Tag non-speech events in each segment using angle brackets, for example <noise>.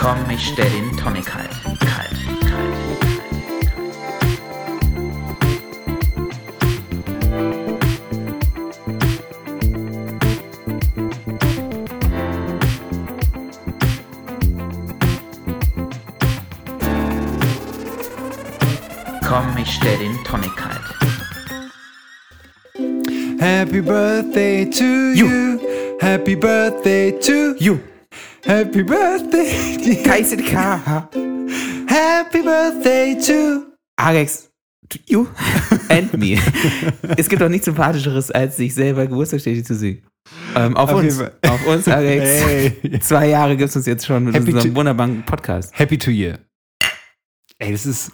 Komm, ich stell den Tonic kalt. Kalt, kalt. Komm, ich stell den Tonic kalt. Happy birthday to you. Happy birthday to you. Happy birthday. to- KCDK. Happy birthday to. Alex, to you and me. es gibt doch nichts Sympathischeres, als sich selber Geburtstagsstädte zu singen. Ähm, auf, Auf uns, auf uns, Alex. Hey. Zwei Jahre gibt es uns jetzt schon mit Happy unserem wunderbaren Podcast. Happy to you. Ey, das ist.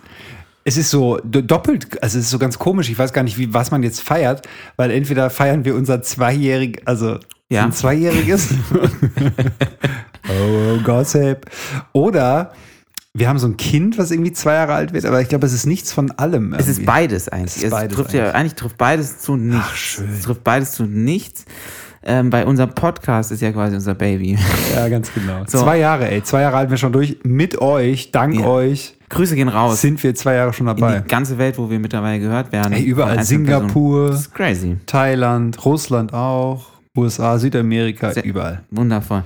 Es ist so do- doppelt, also es ist so ganz komisch. Ich weiß gar nicht, wie, was man jetzt feiert, weil entweder feiern wir unser zweijährig, also Ja. ein zweijähriges. <laughs> oh, Gossip. Oder wir haben so ein Kind, was irgendwie zwei Jahre alt wird, aber ich glaube, es ist nichts von allem. Es ist irgendwie. beides eigentlich. Es ist Es, beides trifft ja eigentlich. eigentlich trifft beides zu nichts. Ach, schön. Es trifft beides zu nichts. Ähm, bei unserem Podcast ist ja quasi unser Baby. Ja, ganz genau. So. Zwei Jahre, ey. Zwei Jahre halten wir schon durch. Mit euch, dank Ja. euch, Grüße gehen raus sind wir zwei Jahre schon in dabei. die ganze Welt, wo wir mittlerweile gehört werden. Ey, überall. Singapur, Das ist crazy. Thailand, Russland auch, USA, Südamerika, Sehr- überall. Wundervoll.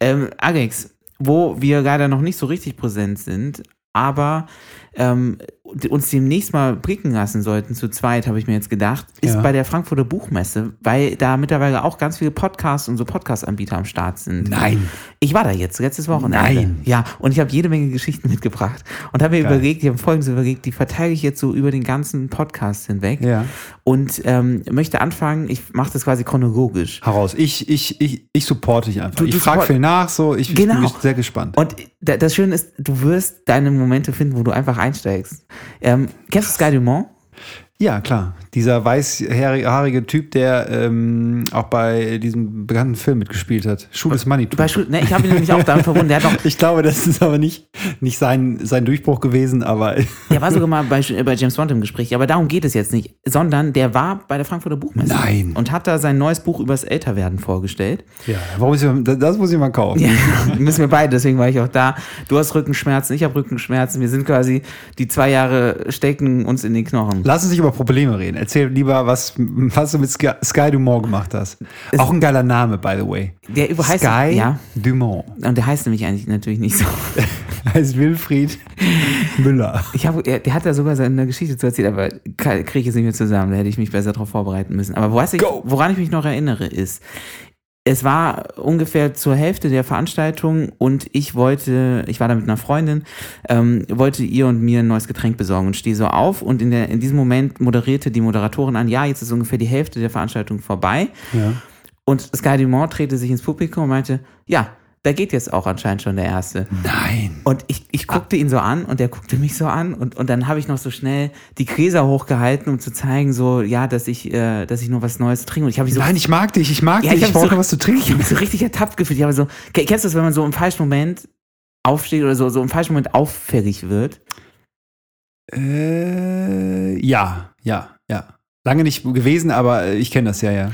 Ähm, Alex, wo wir leider noch nicht so richtig präsent sind, aber ähm, uns demnächst mal blicken lassen sollten, zu zweit, habe ich mir jetzt gedacht, ist Ja. bei der Frankfurter Buchmesse, weil da mittlerweile auch ganz viele Podcasts und so Podcast-Anbieter am Start sind. Nein. Ich war da jetzt, letztes Wochenende. Nein. Ja, und ich habe jede Menge Geschichten mitgebracht und habe mir Geil. überlegt, ich habe folgendes überlegt, die verteile ich jetzt so über den ganzen Podcast hinweg Ja. und ähm, möchte anfangen, ich mache das quasi chronologisch. Heraus. Ich, ich, ich, ich supporte dich einfach. Du- ich frage viel nach, so. Ich, Genau. ich bin sehr gespannt. Und da- das Schöne ist, du wirst deine Momente finden, wo du einfach einsteigst. Ähm, kennst du Sky Dumont? ja, klar. Dieser weißhaarige Typ, der ähm, auch bei diesem bekannten Film mitgespielt hat. Schuh des Manitou. Bei Schu- ne, ich habe ihn nämlich auch damit verbunden. Der, hat noch, <laughs> Ich glaube, das ist aber nicht, nicht sein, sein Durchbruch gewesen, aber <laughs> der war sogar mal bei, bei James Bond im Gespräch, aber darum geht es jetzt nicht. Sondern der war bei der Frankfurter Buchmesse. Nein. Und hat da sein neues Buch übers Älterwerden vorgestellt. ja, warum ist, das das muss ich mal kaufen. Ja, <laughs> müssen wir beide, deswegen war ich auch da. Du hast Rückenschmerzen, ich habe Rückenschmerzen. Wir sind quasi, die zwei Jahre stecken uns in den Knochen. Lass uns nicht über Probleme reden. Erzähl lieber, was, was du mit Sky, Sky Dumont gemacht hast. Auch ein geiler Name, by the way. Der über heißt, Sky ja, Dumont. und der heißt nämlich eigentlich natürlich nicht so. <laughs> Heißt Wilfried Müller. Ich habe, er- der hat da sogar seine Geschichte zu erzählen, aber kriege ich jetzt nicht mehr zusammen. Da hätte ich mich besser darauf vorbereiten müssen. Aber was ich, woran ich mich noch erinnere, ist, es war ungefähr zur Hälfte der Veranstaltung und ich wollte, ich war da mit einer Freundin, ähm, wollte ihr und mir ein neues Getränk besorgen und stehe so auf und in, der, in diesem Moment moderierte die Moderatorin an, ja, jetzt ist ungefähr die Hälfte der Veranstaltung vorbei. Ja. Und Sky Dumont drehte sich ins Publikum und meinte, ja, da geht jetzt auch anscheinend schon der Erste. Nein. Und ich, ich guckte ihn so an und er guckte mich so an und, und dann habe ich noch so schnell die Gläser hochgehalten, um zu zeigen, so, ja, dass ich, äh, dass ich nur was Neues trinke. Und ich habe so, Nein, ich mag dich, ich mag Ja, dich, ich ich, brauche so- noch was zu ich habe trinken. mich so richtig ertappt gefühlt. Ich habe so, Ke- kennst du das, wenn man so im falschen Moment aufsteht oder so, so im falschen Moment auffällig wird? Äh, ja, ja, ja. Lange nicht gewesen, aber ich kenne das ja, ja.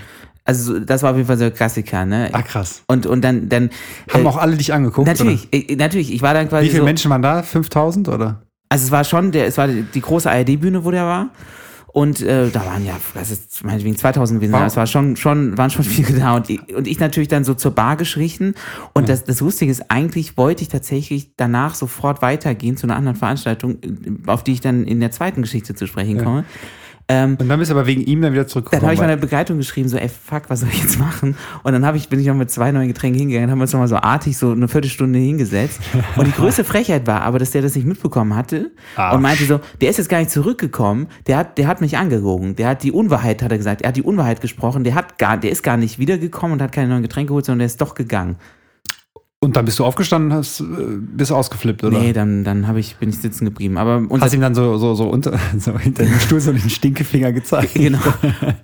Also, so- das war auf jeden Fall so ein Klassiker, ne? Ah, krass. Und, und dann, dann. Haben äh, auch alle dich angeguckt? Natürlich, äh, natürlich. Ich war dann quasi Wie viele so, Menschen waren da? 5000 oder? Also es war schon, der, es war die, große ARD-Bühne, wo der war. Und äh, da waren ja, das ist meinetwegen 2000 gewesen, Wow. es war schon, schon, waren schon viele da. Und ich, und ich natürlich dann so zur Bar geschlichen. Und das, das Lustige ist, eigentlich wollte ich tatsächlich danach sofort weitergehen zu einer anderen Veranstaltung, auf die ich dann in der zweiten Geschichte zu sprechen komme. Ähm, Und dann bist du aber wegen ihm dann wieder dann zurückgekommen. habe ich meiner Begleitung geschrieben, so, ey, fuck, was soll ich jetzt machen? Und dann hab ich, bin ich noch mit zwei neuen Getränken hingegangen, haben wir uns nochmal so artig so eine Viertelstunde hingesetzt. Und die größte Frechheit war aber, dass der das nicht mitbekommen hatte Ach. und meinte so, der ist jetzt gar nicht zurückgekommen, der hat, der hat mich angelogen, der hat die Unwahrheit, hat er gesagt, er hat die Unwahrheit gesprochen, der hat gar, der ist gar nicht wiedergekommen und hat keine neuen Getränke geholt, sondern der ist doch gegangen. Und dann bist du aufgestanden, hast, äh, bist ausgeflippt, oder? Nee, dann, dann hab ich, bin ich sitzen geblieben. Aber Hast ihm dann so, so, so, unter, <laughs> so hinter dem Stuhl so den Stinkefinger gezeigt. <laughs> Genau.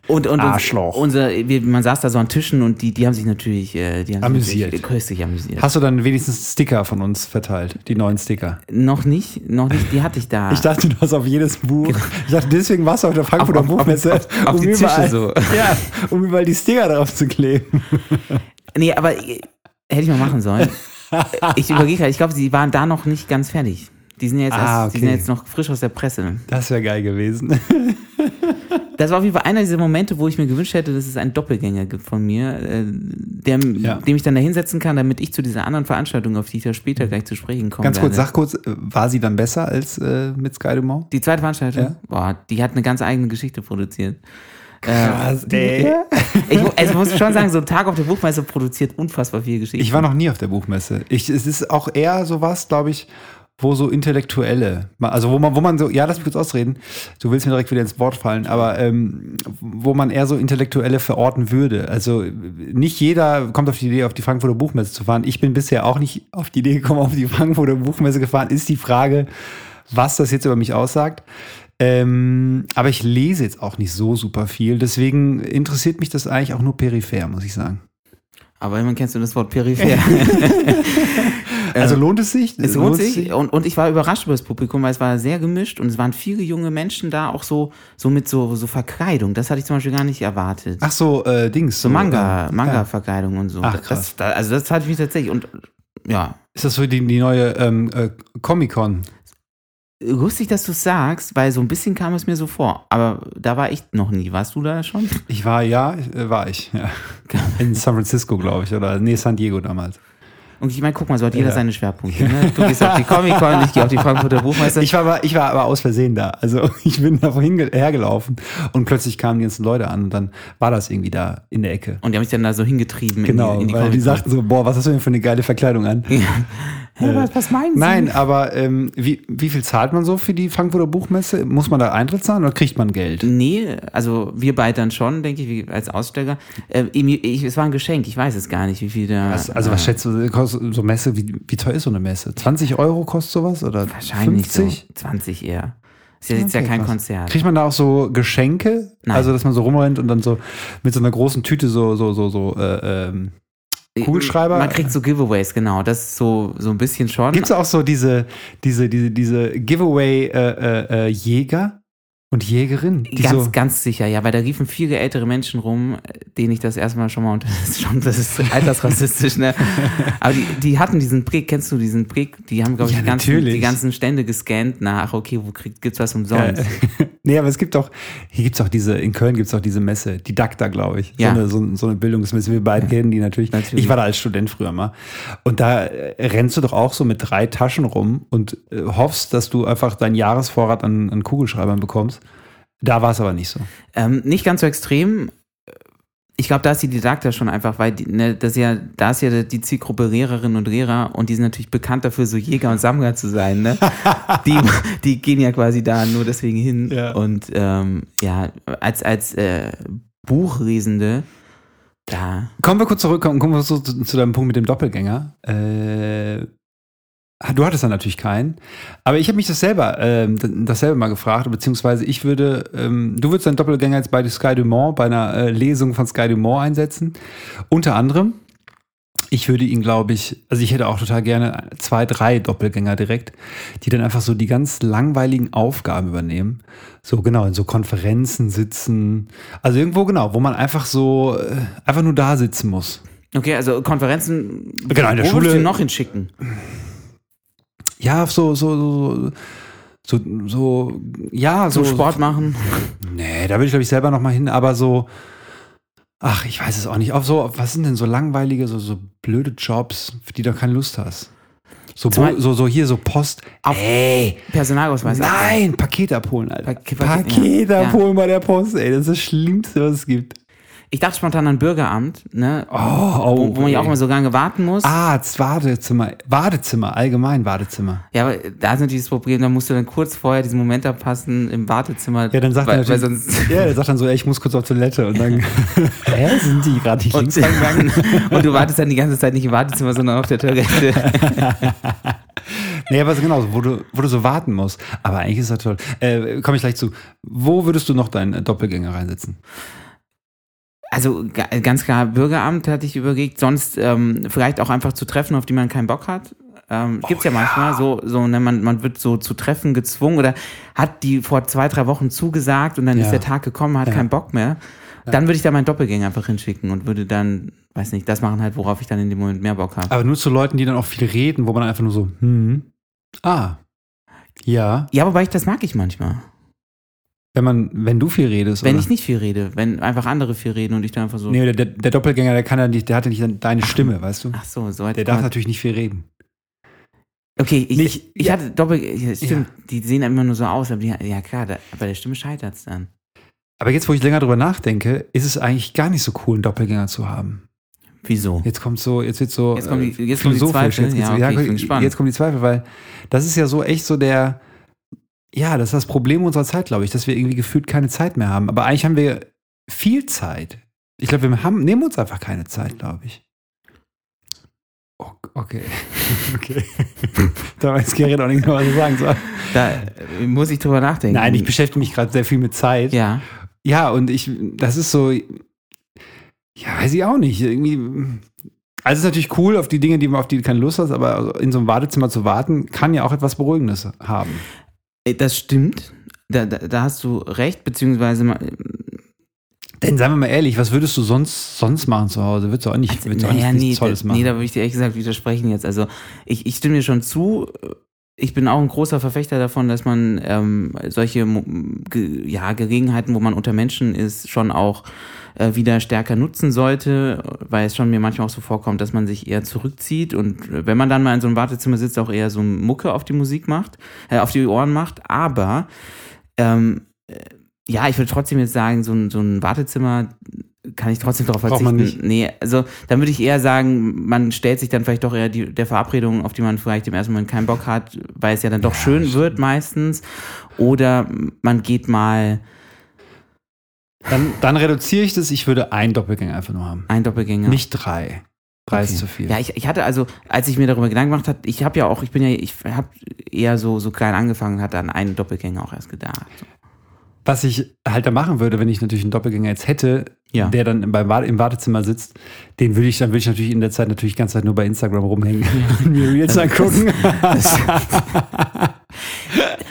Und, und Arschloch. Unser, wir, man saß da so an Tischen und die, die haben sich natürlich, äh, die haben Amüsiert. sich köstlich amüsiert. Hast du dann wenigstens Sticker von uns verteilt? Die neuen Sticker? Noch nicht, noch nicht, die hatte ich da. Ich dachte, du hast auf jedes Buch. Ich dachte, deswegen warst du auf der Frankfurter Auf- auf- Buchmesse, auf- auf die Tische überall, so. <laughs> Ja, um überall die Sticker drauf zu kleben. nee, aber hätte ich mal machen sollen. <laughs> ich überlege gerade, ich glaube, sie waren da noch nicht ganz fertig. Die sind ja jetzt, Ah, erst, die sind okay. jetzt noch frisch aus der Presse. Das wäre geil gewesen. <laughs> Das war auf jeden Fall einer dieser Momente, wo ich mir gewünscht hätte, dass es einen Doppelgänger gibt von mir, äh, der, Ja. dem ich dann da hinsetzen kann, damit ich zu dieser anderen Veranstaltung, auf die ich ja später gleich zu sprechen komme. Ganz kurz, werde. sag kurz, äh, war sie dann besser als äh, mit Sky Dumont? Die zweite Veranstaltung, Ja. boah, die hat eine ganz eigene Geschichte produziert. Krass, Äh, ey. ich, also muss schon sagen, so ein Tag auf der Buchmesse produziert unfassbar viel Geschichte. Ich war noch nie auf der Buchmesse. Ich, es ist auch eher sowas, glaube ich, wo so Intellektuelle, also wo man, wo man so, ja, lass mich kurz ausreden, du willst mir direkt wieder ins Wort fallen, aber ähm, wo man eher so Intellektuelle verorten würde. Also nicht jeder kommt auf die Idee, auf die Frankfurter Buchmesse zu fahren. Ich bin bisher auch nicht auf die Idee gekommen, auf die Frankfurter Buchmesse gefahren. Ist die Frage, was das jetzt über mich aussagt. Ähm, aber ich lese jetzt auch nicht so super viel, deswegen interessiert mich das eigentlich auch nur peripher, muss ich sagen. Aber immerhin kennst du das Wort peripher. <laughs> Also lohnt es sich? Es lohnt sich. Und, und ich war überrascht über das Publikum, weil es war sehr gemischt und es waren viele junge Menschen da, auch so, so mit so, so Verkleidung. Das hatte ich zum Beispiel gar nicht erwartet. Ach so, äh, Dings. so Manga, ähm, Manga-Verkleidung und so. Ach, krass. Das, also das hatte ich mich tatsächlich und ja. Ist das so die, die neue ähm, äh, Comic-Con? Lustig, dass du es sagst, weil so ein bisschen kam es mir so vor. Aber da war ich noch nie. Warst du da schon? <laughs> Ich war, ja, war ich. Ja. <laughs> In San Francisco, glaube ich. Oder nee, San Diego damals. Und ich meine, guck mal, so hat jeder Ja. seine Schwerpunkte. <laughs> Ne? Du gehst auf die Comic-Con, ich gehe auf die Frankfurter Buchmesse. Ich war, aber, ich war aber aus Versehen da. Also ich bin da vorhin ge- hergelaufen und plötzlich kamen die ganzen Leute an und dann war das irgendwie da in der Ecke. und die haben mich dann da so hingetrieben Genau, in die, in die weil die sagten so, boah, was hast du denn für eine geile Verkleidung an? Hä, was, was meinen Sie? Nein, aber ähm, wie, wie viel zahlt man so für die Frankfurter Buchmesse? Muss man da Eintritt zahlen oder kriegt man Geld? Nee, also wir beide dann schon, denke ich, als Aussteller. Äh, ich, ich, es war ein Geschenk, ich weiß es gar nicht, wie viel da. Was, also was äh, schätzt du, kostet so Messe, wie, wie teuer ist so eine Messe? 20 Euro kostet sowas oder Wahrscheinlich 50? so 20 eher. Ist ja jetzt ja Okay, kein krass. Konzert. Kriegt man da auch so Geschenke? Nein. Also, dass man so rumrennt und dann so mit so einer großen Tüte so, so, so, so, äh, ähm, Kugelschreiber? Man kriegt so Giveaways, genau. Das ist so, so ein bisschen schon. Gibt es auch so diese, diese, diese, diese Giveaway-Jäger und Jägerinnen? Die Ganz, so, ganz sicher, ja, weil da riefen viele ältere Menschen rum, denen ich das erstmal schon mal, und <laughs> das ist schon, das ist altersrassistisch, ne? <laughs> Aber die, die hatten diesen Prick, kennst du diesen Prick? Die haben, glaube ich, Ja, die, ganzen, die ganzen Stände gescannt nach, okay, wo kriegt, gibt's was umsonst? Nee, aber es gibt auch, hier gibt es auch diese, in Köln gibt es auch diese Messe, die DACTA, glaube ich. Ja. So, eine, so, so eine Bildungsmesse. Wir beide kennen die natürlich. Natürlich. Ich war da als Student früher mal. Und da äh, rennst du doch auch so mit drei Taschen rum und äh, hoffst, dass du einfach deinen Jahresvorrat an, an Kugelschreibern bekommst. Da war es aber nicht so. Ähm, nicht ganz so extrem. Ich glaube, da ist die Didakta schon einfach, weil die, ne, das ist ja, da ist ja die Zielgruppe Lehrerinnen und Lehrer und die sind natürlich bekannt dafür, so Jäger und Sammler zu sein. Ne? <laughs> die, die gehen ja quasi da nur deswegen hin. Ja. Und ähm, ja, als, als äh, Buchlesende, da. Kommen wir kurz zurück, kommen, kommen wir so zu, zu deinem Punkt mit dem Doppelgänger. Äh, du hattest da natürlich keinen. Aber ich habe mich das selber, ähm, dasselbe mal gefragt, beziehungsweise ich würde, ähm, du würdest deinen Doppelgänger jetzt bei Sky Dumont, bei einer äh, Lesung von Sky Dumont einsetzen. Unter anderem, ich würde ihn, glaube ich, also ich hätte auch total gerne zwei, drei Doppelgänger direkt, die dann einfach so die ganz langweiligen Aufgaben übernehmen. So genau, in so Konferenzen sitzen. Also irgendwo genau, wo man einfach so, äh, einfach nur da sitzen muss. Okay, also Konferenzen, Genau, in der wo Schule- ihn noch hinschicken? Ja, so, so, so, so, so, ja, So so. Sport machen? <laughs> Nee, da würde ich, glaube ich, selber noch mal hin, aber so, ach, ich weiß es auch nicht. Auf so, was sind denn so langweilige, so, so blöde Jobs, für die du keine Lust hast? So, Bo, so, so hier, so Post. Auf ey, Personalausweis? nein, Paket abholen, Alter. Paket- Paket, Paket- ja, abholen bei der Post, ey, das ist das Schlimmste, was es gibt. Ich dachte spontan an Bürgeramt, ne? Oh, oh, wo, wo man ja auch immer so lange warten muss. Arzt, Wartezimmer, Wartezimmer, allgemein Wartezimmer. Ja, aber da ist natürlich das Problem, da musst du dann kurz vorher diesen Moment abpassen im Wartezimmer. Ja, dann sagt weil, er weil sonst <laughs> ja, der sagt dann so, ey, ich muss kurz auf Toilette und dann, <laughs> hä, sind die gerade nicht und, links angegangen? <laughs> und du wartest dann die ganze Zeit nicht im Wartezimmer, sondern auf der Toilette. Nee, aber genau, wo du, wo du so warten musst. Aber eigentlich ist das toll. Äh, Komme ich gleich zu. Wo würdest du noch deinen Doppelgänger reinsetzen? Also ga- ganz klar, Bürgeramt hatte ich überlegt, sonst ähm, vielleicht auch einfach zu Treffen, auf die man keinen Bock hat. Ähm, gibt's ja manchmal so, so ne, man, man wird so zu Treffen gezwungen oder hat die vor zwei, drei Wochen zugesagt und dann Ja. ist der Tag gekommen, hat Ja. keinen Bock mehr. Dann würde ich da meinen Doppelgänger einfach hinschicken und würde dann, weiß nicht, das machen halt, worauf ich dann in dem Moment mehr Bock habe. Aber nur zu Leuten, die dann auch viel reden, wo man einfach nur so, hm, ah, ja. Ja, wobei ich das mag ich manchmal. Wenn man, wenn du viel redest, Wenn oder? ich nicht viel rede, wenn einfach andere viel reden und ich dann einfach so. Nee, der, der Doppelgänger, der kann ja nicht, der hat ja nicht deine Stimme, weißt du? Ach so, so Der darf natürlich nicht viel reden. Okay, ich, Nicht- ich ja. hatte Doppel. ja, Stimmt, die sehen immer nur so aus, aber die, ja klar, da, bei der Stimme scheitert es dann. Aber jetzt, wo ich länger drüber nachdenke, ist es eigentlich gar nicht so cool, einen Doppelgänger zu haben. Wieso? Jetzt kommt so, jetzt wird so Jetzt kommen die- äh, die. Zweifel. Jetzt, Ja, okay, ich jetzt kommen die Zweifel, weil das ist ja so echt so der, ja, das ist das Problem unserer Zeit, glaube ich, dass wir irgendwie gefühlt keine Zeit mehr haben. Aber eigentlich haben wir viel Zeit. Ich glaube, wir haben, nehmen uns einfach keine Zeit, glaube ich. Oh, okay. okay. <laughs> <laughs> da weiß Gerrit auch nicht mehr, was er sagen soll. Da äh, muss ich drüber nachdenken. Nein, ich beschäftige mich gerade sehr viel mit Zeit. Ja. Ja, und ich, das ist so, ja, weiß ich auch nicht. Irgendwie, also es ist natürlich cool, auf die Dinge, die man auf die keine Lust hast, aber in so einem Wartezimmer zu warten, kann ja auch etwas Beruhigendes haben. Das stimmt. Da, da, da hast du recht, beziehungsweise Denn seien wir mal ehrlich, was würdest du sonst, sonst machen zu Hause? Würdest du auch nicht, würdest du auch nicht nee, nichts Tolles machen? nee, da würde ich dir ehrlich gesagt widersprechen jetzt. Also ich, ich stimme dir schon zu. Ich bin auch ein großer Verfechter davon, dass man ähm, solche ja, Gelegenheiten, wo man unter Menschen ist, schon auch äh, wieder stärker nutzen sollte, weil es schon mir manchmal auch so vorkommt, dass man sich eher zurückzieht und äh, wenn man dann mal in so einem Wartezimmer sitzt, auch eher so Mucke auf die Musik macht, äh, auf die Ohren macht. Aber ähm, äh, ja, ich würde trotzdem jetzt sagen, so ein, so ein Wartezimmer kann ich trotzdem darauf verzichten. man nicht. Nee, also dann würde ich eher sagen, man stellt sich dann vielleicht doch eher die, der Verabredung, auf die man vielleicht im ersten Moment keinen Bock hat, weil es ja dann doch Ja, schön stimmt. wird meistens. Oder man geht mal Dann, dann reduziere ich das, ich würde einen Doppelgänger einfach nur haben. ein Doppelgänger. Nicht drei. Drei ist Okay. zu viel. Ja, ich, ich hatte also, als ich mir darüber Gedanken gemacht habe, ich habe ja auch, ich bin ja, ich habe eher so, so klein angefangen hatte an einen Doppelgänger auch erst gedacht. Was ich halt da machen würde, wenn ich natürlich einen Doppelgänger jetzt hätte, Ja. der dann Warte- im Wartezimmer sitzt, den würde ich, dann würde ich natürlich in der Zeit natürlich die ganze Zeit nur bei Instagram rumhängen <laughs> und mir Reels angucken. <laughs>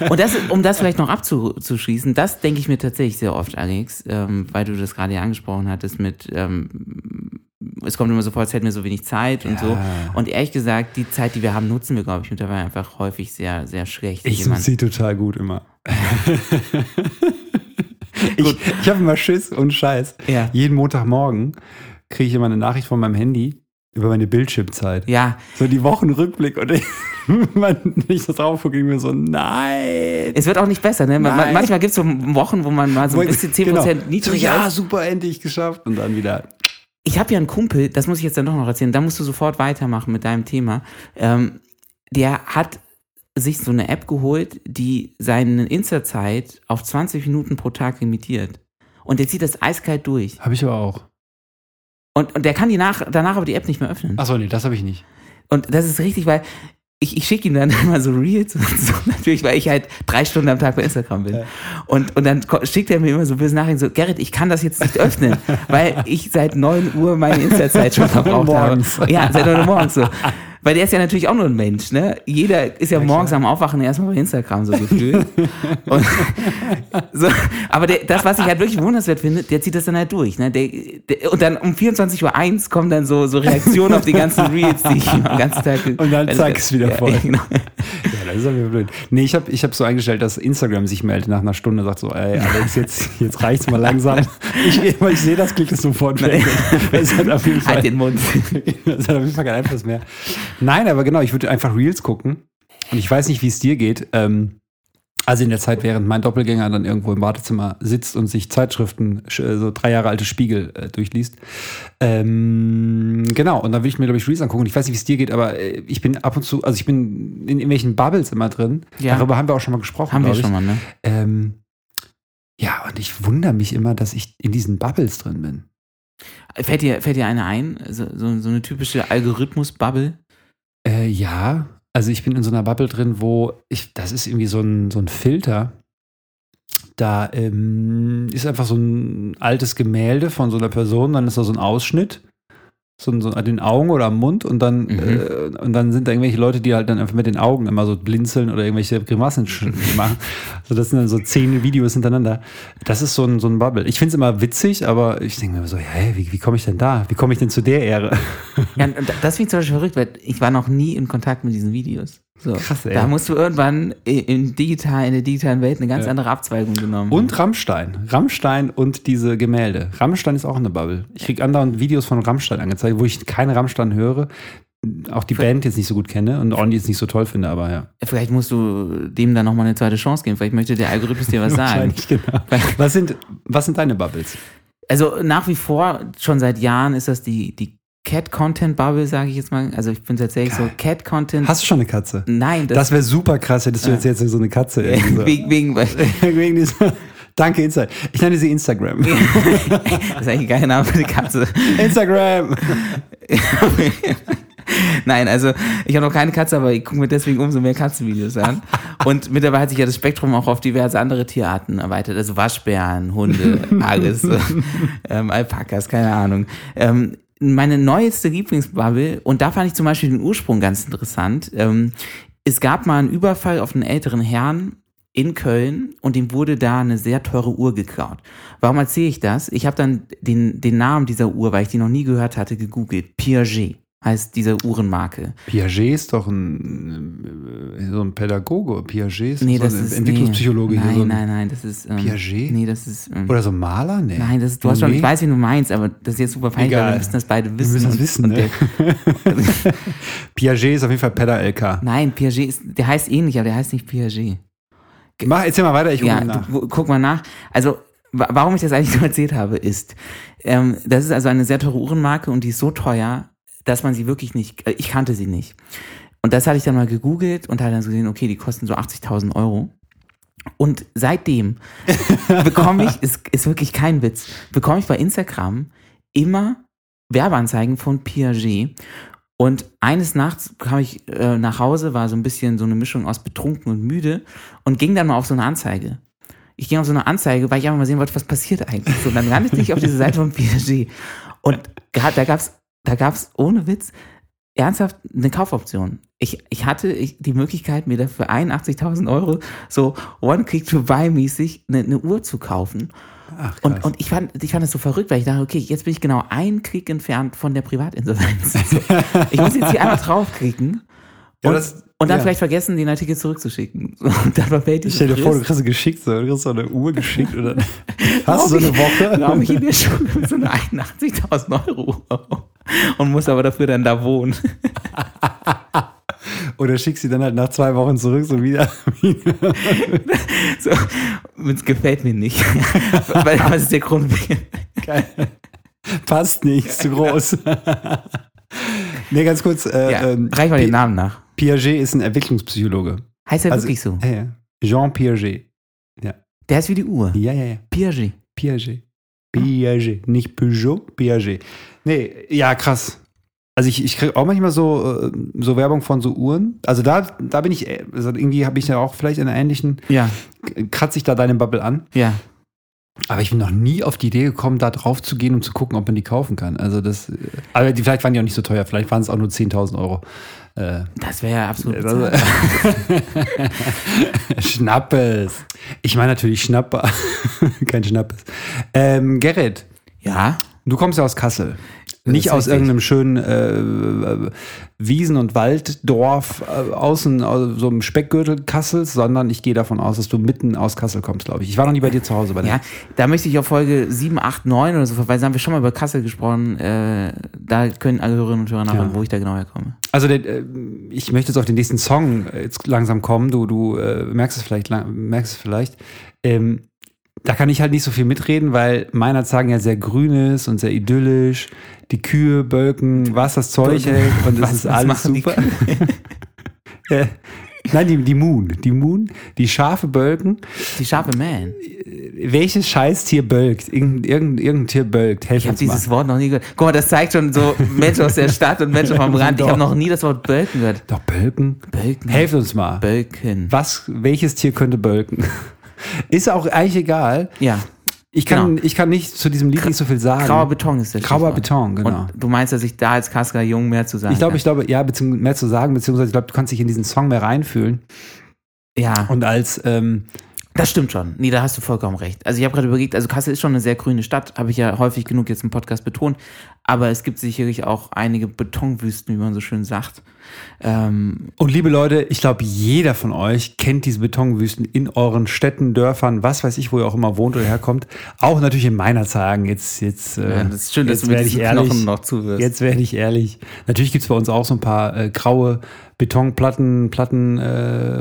Und das, um das vielleicht noch abzuschließen, das denke ich mir tatsächlich sehr oft, Alex, ähm, weil du das gerade ja angesprochen hattest mit, ähm, es kommt immer so vor, als hätten wir so wenig Zeit und so. Ja. Und ehrlich gesagt, die Zeit, die wir haben, nutzen wir, glaube ich, mittlerweile einfach häufig sehr, sehr schlecht. Ich suche sie total gut immer. <laughs> <laughs> ich ich habe immer Schiss und Scheiß. Ja. Jeden Montagmorgen kriege ich immer eine Nachricht von meinem Handy über meine Bildschirmzeit. Ja, So die Wochenrückblick und <laughs> ich, wenn ich das drauf gucke, ich mir so, nein. es wird auch nicht besser, ne? Man, manchmal gibt es so Wochen, wo man mal so ein bisschen 10% Genau. niedriger so, Ja, ist. super, endlich geschafft. Und dann wieder. Ich habe ja einen Kumpel, das muss ich jetzt dann doch noch erzählen, da musst du sofort weitermachen mit deinem Thema. Ähm, der hat sich so eine App geholt, die seine Insta-Zeit auf 20 Minuten pro Tag limitiert. Und der zieht das eiskalt durch. Habe ich aber auch. Und, und der kann die nach, danach aber die App nicht mehr öffnen. Achso, nee, das habe ich nicht. Und das ist richtig, weil ich, ich schicke ihm dann <laughs> immer so Reels und so, <laughs> natürlich, weil ich halt drei Stunden am Tag bei Instagram bin. Ja. Und, und dann schickt er mir immer so böse Nachrichten, so, Gerrit, ich kann das jetzt nicht öffnen, <laughs> weil ich seit 9 Uhr meine Insta-Zeit schon verbraucht Morgens. habe. Ja, seit 9 Uhr morgens so. Weil der ist ja natürlich auch nur ein Mensch, ne? Jeder ist ja, morgens am Aufwachen erstmal bei Instagram so gefühlt. <laughs> <laughs> so, aber der, das, was ich halt wirklich bewundernswert finde, der zieht das dann halt durch, ne? Der, der, und dann um 24.01 Uhr kommen dann so, so Reaktionen auf die ganzen Reels, die ich den ganzen Tag. Und dann zack, ist wieder voll. <laughs> Ja, genau. Das ist aber blöd. Nee, ich habe ich hab so eingestellt, dass Instagram sich meldet nach einer Stunde sagt so, ey, Alex, jetzt, jetzt reicht's mal langsam. <laughs> Ich, ich sehe das, klick es sofort weg. Das hat auf jeden Fall, Halt den Mund. <laughs> das hat auf jeden Fall keinen Einfluss mehr. Nein, aber genau, ich würde einfach Reels gucken. Und ich weiß nicht, wie es dir geht. Ähm, also in der Zeit, während mein Doppelgänger dann irgendwo im Wartezimmer sitzt und sich Zeitschriften, sch- so drei Jahre alte Spiegel äh, durchliest. Ähm, genau, und dann will ich mir, glaube ich, Reels angucken. Ich weiß nicht, wie es dir geht, aber äh, ich bin ab und zu, also ich bin in irgendwelchen Bubbles immer drin. Ja. Darüber haben wir auch schon mal gesprochen. Haben wir schon mal, ne? Ähm, ja, und ich wundere mich immer, dass ich in diesen Bubbles drin bin. Fällt dir, fällt dir eine ein? So, so, so eine typische Algorithmus-Bubble? Äh, ja, also ich bin in so einer Bubble drin, wo ich, das ist irgendwie so ein, so ein Filter. Da ähm, ist einfach so ein altes Gemälde von so einer Person, dann ist da so ein Ausschnitt so, so an den Augen oder am Mund und dann, Mhm. äh, und dann sind da irgendwelche Leute, die halt dann einfach mit den Augen immer so blinzeln oder irgendwelche Grimassen <laughs> machen. Also das sind dann so zehn Videos hintereinander. Das ist so ein, so ein Bubble. Ich finde es immer witzig, aber ich denke mir so, hä, wie, wie komme ich denn da? Wie komme ich denn zu der Ehre? Ja, <laughs> und das finde ich zum Beispiel verrückt, weil ich war noch nie in Kontakt mit diesen Videos. So. Krass, ey. Da musst du irgendwann i- im digital, in der digitalen Welt eine ganz Ja. andere Abzweigung genommen. Und Rammstein. Rammstein und diese Gemälde. Rammstein ist auch eine Bubble. Ich kriege andauernd Videos von Rammstein angezeigt, wo ich keine Rammstein höre. Auch die Band jetzt nicht so gut kenne und Orni jetzt nicht so toll finde, aber ja. Vielleicht musst du dem dann nochmal eine zweite Chance geben. Vielleicht möchte der Algorithmus dir <laughs> was sagen. Wahrscheinlich, genau. Was sind, was sind deine Bubbles? Also nach wie vor, schon seit Jahren ist das die, die Cat-Content-Bubble, sage ich jetzt mal. Also ich bin tatsächlich so Geil. Cat-Content. Hast du schon eine Katze? Nein, Das wäre super krass, hättest du jetzt, jetzt so eine Katze. <laughs> so. wegen, wegen, das <laughs> Wegen dieser, danke, Instagram. Ich nenne sie Instagram. <laughs> ist eigentlich kein Name für die Katze. Instagram! Nein, also ich habe noch keine Katze, aber ich gucke mir deswegen umso mehr Katzenvideos an. Und mittlerweile hat sich ja das Spektrum auch auf diverse andere Tierarten erweitert. Also Waschbären, Hunde, alles, ähm, Alpakas, keine Ahnung. Ähm, meine neueste Lieblingsbubble, und da fand ich zum Beispiel den Ursprung ganz interessant. Ähm, es gab mal einen Überfall auf einen älteren Herrn in Köln und ihm wurde da eine sehr teure Uhr geklaut. Warum erzähle ich das? Ich habe dann den, den Namen dieser Uhr, weil ich die noch nie gehört hatte, gegoogelt. Piaget heißt diese Uhrenmarke. Piaget ist doch ein, äh, so ein Pädagoge. Piaget ist Nee, so ein ist Entwicklungspsychologe. Nee, hier nein, so ein, nein, nein, das ist. Ähm, Piaget? Nee, das ist. Ähm, Oder so ein Maler? Nee. Nein, das ist, du hast schon, ich weiß, wie du meinst, aber das ist jetzt super peinlich, weil wir müssen das beide Wir wissen. müssen das und- wissen, und ne? der, <laughs> Piaget ist auf jeden Fall Pedder-LK. Nein, Piaget ist, der heißt ähnlich, aber der heißt nicht Piaget. Mach, erzähl mal weiter, ich gucke Ja, mal nach. du, guck mal nach. Also, wa- warum ich das eigentlich <laughs> so erzählt habe, ist, ähm, das ist also eine sehr teure Uhrenmarke und die ist so teuer, dass man sie wirklich nicht, äh, ich kannte sie nicht. Und das hatte ich dann mal gegoogelt und hatte dann so gesehen, okay, die kosten so 80.000 Euro. Und seitdem <laughs> bekomme ich, ist, ist wirklich kein Witz, bekomme ich bei Instagram immer Werbeanzeigen von Piaget. Und eines Nachts kam ich äh, nach Hause, war so ein bisschen so eine Mischung aus betrunken und müde und ging dann mal auf so eine Anzeige. Ich ging auf so eine Anzeige, weil ich einfach mal sehen wollte, was passiert eigentlich. So, dann landete ich auf diese Seite von Piaget. Und da gab's, da gab's ohne Witz ernsthaft eine Kaufoption. Ich, ich hatte ich, die Möglichkeit, mir dafür 81.000 Euro so One-Click-to-Buy-mäßig eine, eine Uhr zu kaufen. Ach, Und, und ich fand, ich fand das so verrückt, weil ich dachte, okay, jetzt bin ich genau einen Klick entfernt von der Privatinsolvenz. So, <laughs> ich muss jetzt hier einmal draufklicken Ja, und, das- und dann ja. vielleicht vergessen, den Artikel zurückzuschicken. <laughs> Und dann verfällt die Stell dir vor, du kriegst geschickt, so, du kriegst so eine Uhr geschickt oder <laughs> hast du so eine Woche? Raum ich in der Schule mit so einer 81.000 Euro und muss aber dafür dann da wohnen. <laughs> Oder schickst sie dann halt nach zwei Wochen zurück, so wieder. <laughs> So, es gefällt mir nicht. Weil, was ist der Grund? Geil. Passt nicht, ist zu groß. nee, ganz kurz. Äh, Ja, ähm, reich mal Pi- den Namen nach. Piaget ist ein Entwicklungspsychologe. Heißt er Also- wirklich so? Ja, ja. Jean Piaget. Der ist wie die Uhr. Ja, ja, ja. Piaget. Piaget. Piaget. Nicht Peugeot, Piaget. Nee, ja, krass. Also ich, ich kriege auch manchmal so, äh, so Werbung von so Uhren. Also da, da bin ich, äh, also irgendwie habe ich ja auch vielleicht in einer ähnlichen, Ja, kratze ich da deine Bubble an. ja. Aber ich bin noch nie auf die Idee gekommen, da drauf zu gehen und zu gucken, ob man die kaufen kann. Also das, äh, aber die, vielleicht waren die auch nicht so teuer. Vielleicht waren es auch nur 10.000 Euro. Äh, Das wäre ja absolut bezahlbar. <laughs> Schnappes. Ich meine natürlich Schnapper. <laughs> Kein Schnappes. Ähm, Gerrit, Ja, du kommst ja aus Kassel. Nicht aus richtig. irgendeinem schönen äh, Wiesen- und Walddorf äh, außen, aus so einem Speckgürtel Kassels, sondern ich gehe davon aus, dass du mitten aus Kassel kommst, glaube ich. Ich war noch nie bei dir zu Hause. Bei ja. Da möchte ich auf Folge 7, 8, 9 oder so verweisen. Haben wir schon mal über Kassel gesprochen. Äh, da können alle Hörerinnen und Hörer nachhören, Ja. wo ich da genau herkomme. Also der, äh, ich möchte jetzt auf den nächsten Song äh, jetzt langsam kommen. Du, du äh, merkst es vielleicht, merkst es vielleicht. Ähm, da kann ich halt nicht so viel mitreden, weil meiner sagen ja sehr grün ist und sehr idyllisch. Die Kühe bölken, was das Zeug hält und es ist alles machen die super. <laughs> äh, nein, die, die Moon. Die Moon, die Schafe bölken. Die Sharpe Man. Welches Scheißtier bölkt? Irgend, irgend, irgendein Tier bölkt. Helf Ich habe uns mal. dieses Wort noch nie gehört. Guck mal, das zeigt schon so Menschen aus der Stadt und Menschen vom <laughs> Rand. Ich habe noch nie das Wort Bölken gehört. Doch, bölken? Bölken. Helft uns mal. Bölken. Was, welches Tier könnte bölken? Ist auch eigentlich egal. Ja. Ich kann, Genau. ich kann nicht zu diesem Lied nicht so viel sagen. Grauer Beton ist der Grauer. Beton, genau. Und du meinst, dass ich da als Kaska Jung mehr zu sagen Ich glaube, ich glaube, ja, beziehungsweise mehr zu sagen, beziehungsweise ich glaube, du kannst dich in diesen Song mehr reinfühlen. Ja, Und als, ähm, das stimmt schon. Nee, da hast du vollkommen recht. Also ich habe gerade überlegt, also Kassel ist schon eine sehr grüne Stadt, habe ich ja häufig genug jetzt im Podcast betont. Aber es gibt sicherlich auch einige Betonwüsten, wie man so schön sagt. Ähm, und liebe Leute, ich glaube, jeder von euch kennt diese Betonwüsten in euren Städten, Dörfern, was weiß ich, wo ihr auch immer wohnt oder herkommt. Auch natürlich in meiner sagen. Jetzt, jetzt, äh, ja, das ist schön, dass jetzt du mit werde ich ehrlich. Knochen noch zuwirst. Jetzt werde ich ehrlich. Natürlich gibt es bei uns auch so ein paar äh, graue Betonplatten, Platten, äh,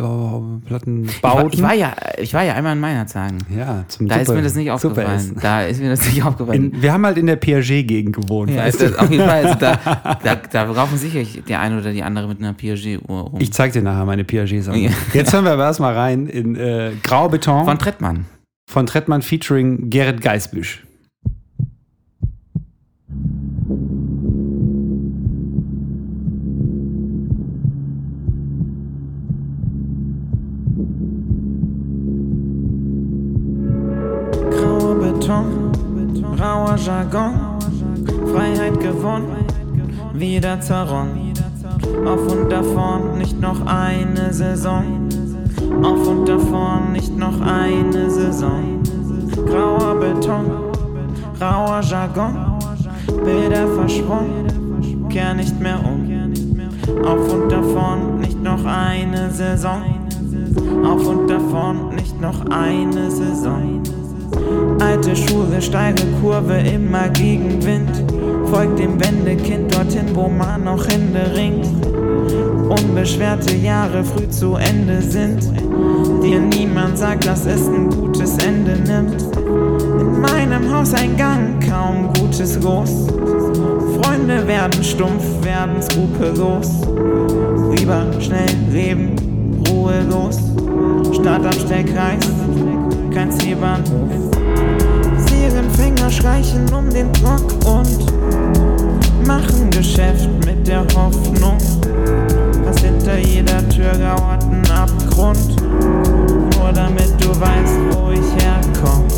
Plattenbauten. ich, war, ich, war ja, ich war ja einmal in Meinerzagen. ja, zum Da ist Suppe- mir das nicht aufgefallen. Da ist mir das nicht aufgefallen. In, wir haben halt in der Piaget-Gegend gewohnt. Ja, weißt ist du? das auf jeden Fall. Also da, <laughs> da, da raufen sicherlich der eine oder die andere mit einer Piaget-Uhr rum. Ich zeig dir nachher meine Piaget-Sammlung. Ja. Jetzt hören wir aber erstmal rein in äh, Graubeton Von Trettmann. von Trettmann featuring Gerrit Geisbüsch. Grauer Beton, rauer Jargon, Freiheit gewonnen, wieder zerronnen. Auf und davon nicht noch eine Saison. Auf und davon nicht noch eine Saison. Grauer Beton, rauer Jargon, Bilder verschwommen, kehr nicht mehr um. Auf und davon nicht noch eine Saison. Auf und davon nicht noch eine Saison. Alte Schule, steile Kurve, immer gegen Wind. Folgt dem Wendekind dorthin, wo man noch Hände ringt. Unbeschwerte Jahre früh zu Ende sind. Dir niemand sagt, dass es ein gutes Ende nimmt. In meinem Hauseingang kaum Gutes los. Freunde werden stumpf, werden skrupellos. Lieber schnell leben, ruhelos. Stadt am Stellkreis, kein Zielbahnhof. Seelenfänger schleichen um den Block und machen Geschäft mit der Hoffnung, dass hinter jeder Tür lauert ein Abgrund. Nur damit du weißt, wo ich herkomme.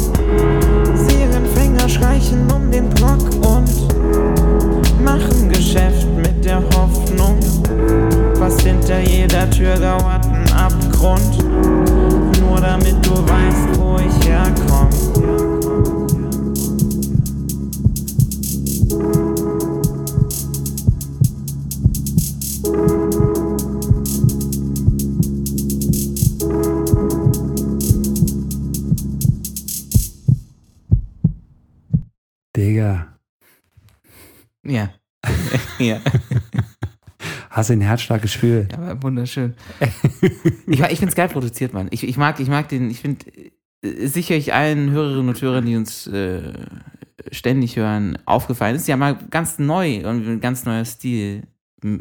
Seelenfänger schleichen um den Block und machen Geschäft mit der Hoffnung, was hinter jeder Tür lauert ein Abgrund. Nur damit du weißt, wo ich herkomme. Ja. <laughs> hast du ein Herzschlag gespürt? Aber wunderschön. ich ich finde es geil produziert, Mann. Ich, ich, mag, ich mag den, ich finde äh, sicherlich allen Hörerinnen und Hörern, die uns äh, ständig hören, aufgefallen ist ja mal ganz neu und ein ganz neuer Stil,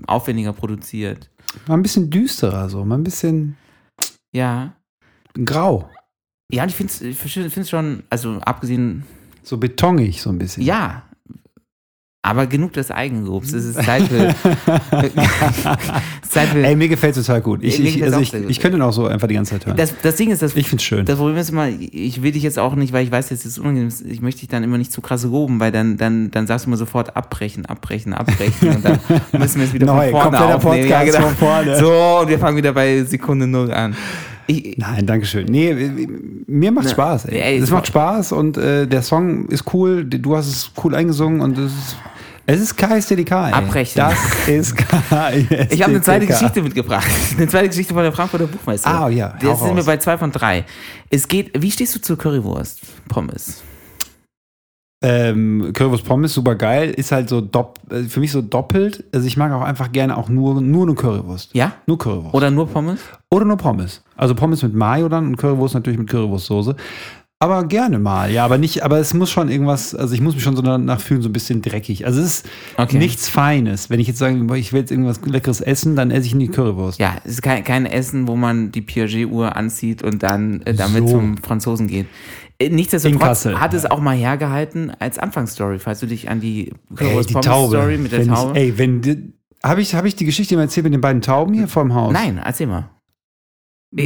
aufwendiger produziert. Mal ein bisschen düsterer, so, mal ein bisschen Ja. grau. Ja, und ich finde es ich find's schon, also abgesehen, So betonig, so ein bisschen. ja. Aber genug des Eigenlobs. Es ist <laughs> Zeit für. es Zeit für Ey, mir gefällt total gut. Ich, ich, also ich, ich könnte ihn auch so einfach die ganze Zeit hören. das, das Ding ist, das, ich find's schön. Das Problem ist immer, ich will dich jetzt auch nicht, weil ich weiß, jetzt ist es unangenehm, ich möchte dich dann immer nicht zu krass loben, weil dann, dann, dann sagst du immer sofort abbrechen, abbrechen, abbrechen und dann <laughs> müssen wir es wieder Neu, von vorne aufnehmen. Podcast von vorne. So, und wir fangen wieder bei Sekunde null an. Ich, Nein, danke schön. Nee, mir macht Na, Spaß. Ey. ey, es es macht macht- Spaß und äh, der Song ist cool. Du hast es cool eingesungen und es ist, es ist KSDDK. Ey. Abbrechen. Das ist <laughs> KSDDK. ich habe eine zweite Geschichte mitgebracht. <laughs> Eine zweite Geschichte von der Frankfurter Buchmeister. Ah, ja, hau Jetzt sind wir bei zwei von drei. Es geht, wie stehst du zur Currywurst? Pommes. Ähm, Currywurst Pommes, super geil. Ist halt so dopp, äh, für mich so doppelt. Also ich mag auch einfach gerne auch nur, nur eine Currywurst. Ja? Nur Currywurst. Oder nur Pommes? Oder nur Pommes. Also Pommes mit Mayo dann und Currywurst natürlich mit Currywurstsoße. Aber gerne mal, ja, aber nicht, aber es muss schon irgendwas, also ich muss mich schon so danach fühlen, so ein bisschen dreckig. Also es ist Okay. nichts Feines. Wenn ich jetzt sage, ich will jetzt irgendwas Leckeres essen, dann esse ich nie Currywurst. Ja, es ist kein, kein Essen, wo man die Piaget-Uhr anzieht und dann äh, damit So. zum Franzosen geht. Äh, In Nichtsdestotrotz hat es auch mal hergehalten als Anfangsstory, falls du dich an die Ey, Currywurst die Pommes Taube. Story mit der wenn Taube. Ich, ey, wenn die- habe ich, hab ich die Geschichte mal erzählt mit den beiden Tauben hier vor dem Haus? Nein, erzähl mal.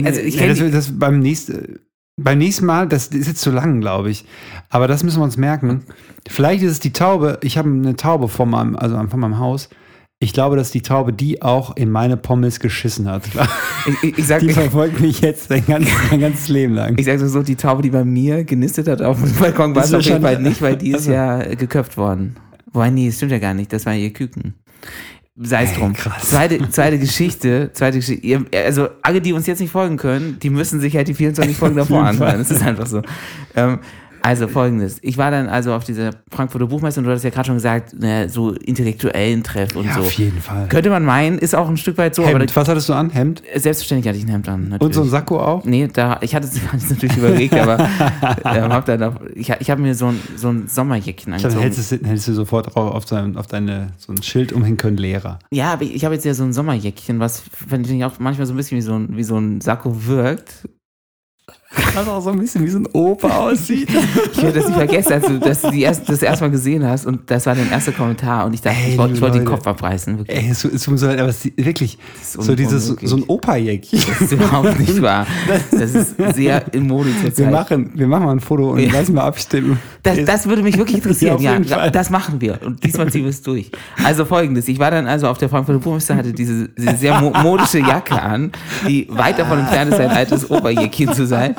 Also ich kenn das, die- das beim nächsten. Beim nächsten Mal, das ist jetzt zu lang, glaube ich. Aber das müssen wir uns merken. Vielleicht ist es die Taube. Ich habe eine Taube vor meinem, also vor meinem Haus. Ich glaube, dass die Taube die auch in meine Pommes geschissen hat. Ich, ich, ich sag, Die verfolgt mich jetzt mein ganzes, mein ganzes Leben lang. ich sag so, die Taube, die bei mir genistet hat auf dem Balkon, war es auf jeden Fall nicht, weil die ist Also- ja geköpft worden. Wobei, nee, das stimmt ja gar nicht. Das war ihr Küken. Sei es drum. krass. Zweite, zweite Geschichte, zweite Geschichte. Also alle, die uns jetzt nicht folgen können, die müssen sich halt die 24 Folgen <laughs> davor anhören. Das ist einfach so. Ähm, also folgendes. Ich war dann also auf dieser Frankfurter Buchmesse und du hattest ja gerade schon gesagt, ne, so intellektuellen Treff und Ja, so. auf jeden Fall. Könnte man meinen, ist auch ein Stück weit so, aber Hemd. Was hattest du an? Hemd? selbstverständlich hatte ich ein Hemd an. Natürlich. Und so ein Sakko auch? Nee, da, ich hatte es <laughs> natürlich überlegt, aber <laughs> ähm, hab dann auch, ich, ich habe mir so ein, so ein Sommerjäckchen Ich angezogen. hättest, du- hättest du sofort drauf auf, dein, auf deine, so ein Schild umhängen können, Lehrer. Ja, aber ich, ich habe jetzt ja so ein Sommerjäckchen, was finde ich auch manchmal so ein bisschen wie so ein, wie so ein Sakko wirkt. <laughs> Was auch so ein bisschen wie so ein Opa aussieht. <laughs> Ich werde das nicht vergessen, als du das, die erst, das erste Mal gesehen hast und das war dein erster Kommentar und ich dachte, Ey, ich wollte ich wollte den. Kopf abreißen. Wirklich. Ey, es, es so leid, aber wirklich, ist so dieses, so ein Opa-Jäckchen. Das ist überhaupt nicht <laughs> wahr. Das ist sehr in Mode Wir zurzeit. machen, wir machen mal ein Foto und Ja. lassen mal abstimmen. Das, das würde mich wirklich interessieren. Ja, Ja, das machen wir. Und diesmal ziehen wir es durch. Also folgendes. Ich war dann also auf der Frankfurter Buchmesse, hatte diese, diese sehr mo modische Jacke an, die weit davon entfernt ist, ein altes Oberjäckchen zu sein.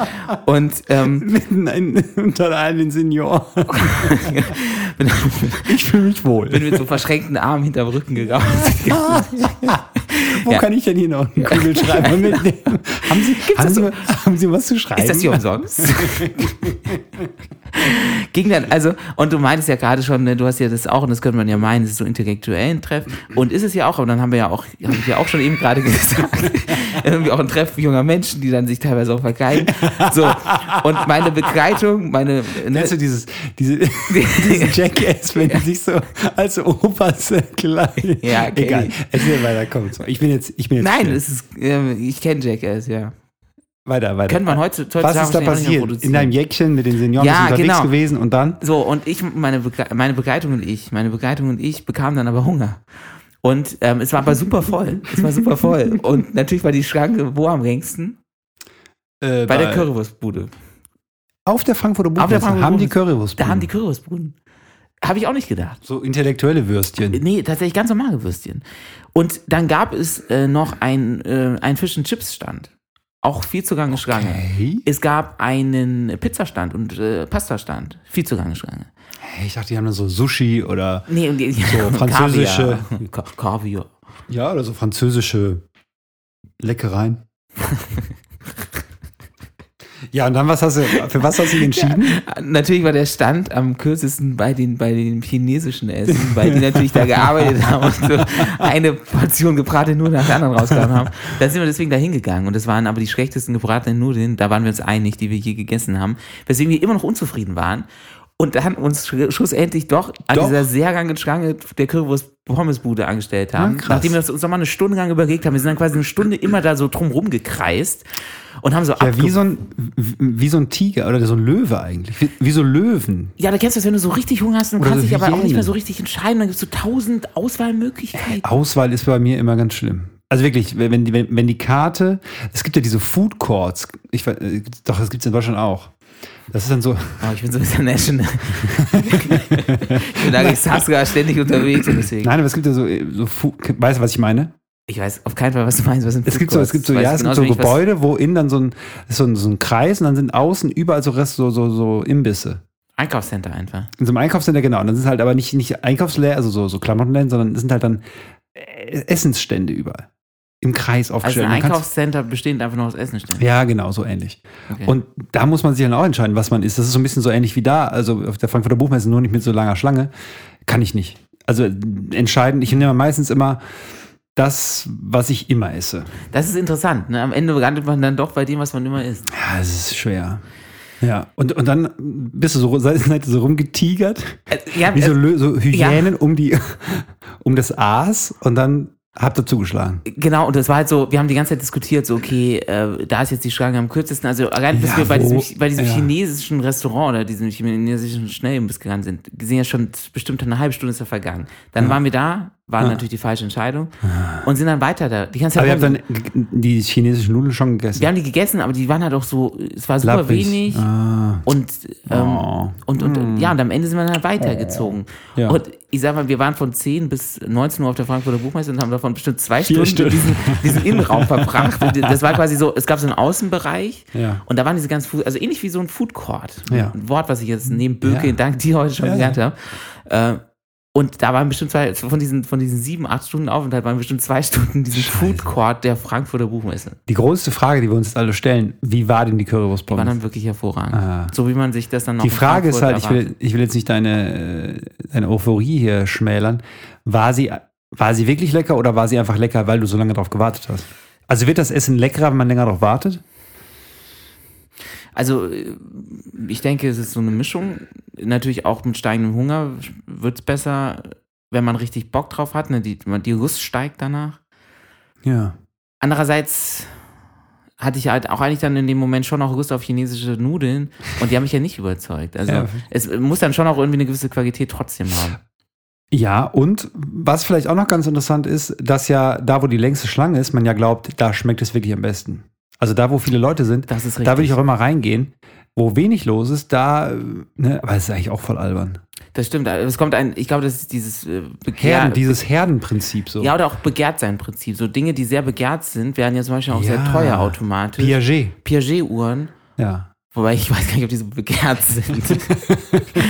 Und ähm, <laughs> Mitten ein, unter einem Senior. <laughs> Ich fühle mich wohl. bin mit so verschränkten Armen hinterm Rücken gegangen. <laughs> Wo Ja. kann ich denn hier noch einen Kugelschreiber mitnehmen? haben, Sie, haben, Sie, so? haben Sie was zu schreiben? Ist das hier umsonst? Ging dann, also, und du meintest ja gerade schon, ne, du hast ja das auch, und das könnte man ja meinen, das ist so intellektuellen Treff. Und ist es ja auch, aber dann haben wir ja auch, habe ich ja auch schon eben gerade gesagt, <laughs> irgendwie auch ein Treff junger Menschen, die dann sich teilweise auch verkeilen. So. Und meine Begleitung, meine, ne, Kennst du dieses, diese, <laughs> diesen Jackass, wenn die sich so als Opas kleiden? Ja, kenn Egal. ich. Erzähl weiter, komm. Ich bin jetzt, ich bin jetzt. nein, es ist, ähm, ich kenne Jackass, ja. weiter, weiter. Könnte man heute, heutzutage Was ist da passiert? In deinem Jäckchen mit den Senioren Ja, unterwegs genau. gewesen und dann? So, und ich, meine, Begle meine Begleitung und ich, meine Begleitung und ich bekamen dann aber Hunger. Und ähm, es war aber super voll. Es war super voll. Und natürlich war die Schranke wo am längsten? Äh, Bei der Currywurstbude. Auf der Frankfurter Auf der Buchmesse Frankfurter haben die Buchmesse. Currywurst. Da haben die Currywurstbuden. Habe ich auch nicht gedacht. so intellektuelle Würstchen. Nee, tatsächlich ganz normale Würstchen. Und dann gab es äh, noch ein, äh, ein Fish and Chips Stand. Auch viel zugange Schlange. Okay. Es gab einen Pizzastand und äh, Pastastand. Viel zugange Schlange. Hey, ich dachte, die haben dann so Sushi oder Nee, und die, So <laughs> französische- Kaviar. Ka Kaviar. ja oder so französische Leckereien. <laughs> ja, und dann was hast du für was hast du dich entschieden? Natürlich war der Stand am kürzesten bei den, bei den chinesischen Essen, weil die natürlich da gearbeitet <laughs> haben und so eine Portion gebratene Nudeln nach der anderen rausgehauen haben. Da sind wir deswegen da hingegangen und das waren aber die schlechtesten gebratenen Nudeln, da waren wir uns einig, die wir je gegessen haben, weswegen wir immer noch unzufrieden waren. Und dann uns sch- schlussendlich doch an Doch. dieser sehr langen Schlange der Currywurst Pommesbude angestellt haben. Ah, krass. nachdem wir das uns nochmal eine Stunde lang überlegt haben. Wir sind dann quasi eine Stunde immer da so drum gekreist und haben so Ja, wie so ein wie so ein Tiger oder so ein Löwe eigentlich. Wie, wie so Löwen. Ja, da kennst du das, wenn du so richtig Hunger hast und kannst so dich aber auch nicht mehr so richtig entscheiden. Dann gibt es so tausend Auswahlmöglichkeiten. Auswahl ist bei mir immer ganz schlimm. Also wirklich, wenn die, wenn, wenn die Karte, es gibt ja diese Food Courts, ich, äh, doch, das gibt es in Deutschland auch. Das ist dann so, <laughs> Oh, ich bin so international. ich bin eigentlich Saskia ständig unterwegs und deswegen. nein, aber es gibt ja so, so weißt du, was ich meine? Ich weiß auf keinen Fall, was du meinst. Was Es gibt so, es gibt so, ja, es Weiß gibt so Gebäude, wo innen dann so ein, so ein, so ein Kreis und dann sind außen überall so Rest, so, so, so Imbisse. Einkaufscenter einfach. In so einem Einkaufscenter, genau. Und dann sind halt aber nicht, nicht Einkaufsläden, also so, so Klamottenläden, sondern es sind halt dann äh, Essensstände überall. Im Kreis Also aufgestellt. ein Man kann's- Einkaufscenter bestehend einfach nur aus Essen stehen. Ja, genau, so ähnlich. Okay. Und da muss man sich dann auch entscheiden, was man ist. Das ist so ein bisschen so ähnlich wie da, also auf der Frankfurter Buchmesse, nur nicht mit so langer Schlange. Kann ich nicht. Also entscheiden, ich nehme meistens immer das, was ich immer esse. Das ist interessant. Ne? Am Ende landet man dann doch bei dem, was man immer isst. Ja, es ist schwer. Ja, und, und dann bist du so, <laughs> seid so rumgetigert, Äh, ja, wie so, äh, so Hyänen um, die, <laughs> um das Aas und dann habt ihr zugeschlagen. Genau, und das war halt so, wir haben die ganze Zeit diskutiert, so, okay, äh, da ist jetzt die Schlange am kürzesten. Also allein bis Ja, wir bei wo- diesem, bei diesem ja. chinesischen Restaurant oder diesem chinesischen Schnellimbiss gegangen sind, sind ja schon bestimmt eine halbe Stunde ist ja vergangen. Dann waren wir da, war Ah. natürlich die falsche Entscheidung. Und sind dann weiter da. Die ganze Aber Zeit ihr habt dann die chinesischen Nudeln schon gegessen. wir haben die gegessen, aber die waren halt auch so, es war super Lapprig. wenig. Ah. Und, ähm, Oh. und, und ja, und am Ende sind wir dann halt weitergezogen. Ja. Und ich sag mal, wir waren von 10 bis 19 Uhr auf der Frankfurter Buchmesse und haben davon bestimmt zwei Vier Stunden Stunden. diesen, diesen Innenraum verbracht. <laughs> Und Das war quasi so, es gab so einen Außenbereich Ja. und da waren diese ganzen, Food, also ähnlich wie so ein Food Court. Ja. Ein Wort, was ich jetzt neben Böke, Ja. dank dir heute schon Ja, gelernt habe. Äh, und da waren bestimmt zwei, von diesen, von diesen sieben, acht Stunden Aufenthalt waren bestimmt zwei Stunden in diesem Food Court der Frankfurter Buchmesse. Die größte Frage, die wir uns jetzt alle stellen, wie war denn die Die war Currywurstpommes? dann wirklich hervorragend. Ah. So wie man sich das dann noch Die Frage ist halt, ich will, ich will jetzt nicht deine, äh, deine Euphorie hier schmälern. War sie, war sie wirklich lecker oder war sie einfach lecker, weil du so lange drauf gewartet hast? Also wird das Essen leckerer, wenn man länger drauf wartet? Also äh, ich denke, es ist so eine Mischung. Natürlich auch mit steigendem Hunger wird es besser, wenn man richtig Bock drauf hat. Ne? Die, die Lust steigt danach. Ja. Andererseits hatte ich halt auch eigentlich dann in dem Moment schon auch Lust auf chinesische Nudeln und die haben mich ja nicht überzeugt. Also Ja. es muss dann schon auch irgendwie eine gewisse Qualität trotzdem haben. Ja, und was vielleicht auch noch ganz interessant ist, dass ja da, wo die längste Schlange ist, man ja glaubt, da schmeckt es wirklich am besten. Also da, wo viele Leute sind, Das ist richtig. da würde ich auch immer reingehen. Wo wenig los ist, da, äh, ne, aber es ist eigentlich auch voll albern. Das stimmt. Also Es kommt ein, ich glaube, das ist dieses äh, Begehr, Herden, dieses Herdenprinzip so. ja, oder auch begehrt sein Prinzip. So Dinge, die sehr begehrt sind, werden ja zum Beispiel auch sehr Ja. teuer automatisch. Piaget. Piaget-Uhren, Ja. Wobei ich weiß gar nicht, ob die so begehrt sind. <laughs>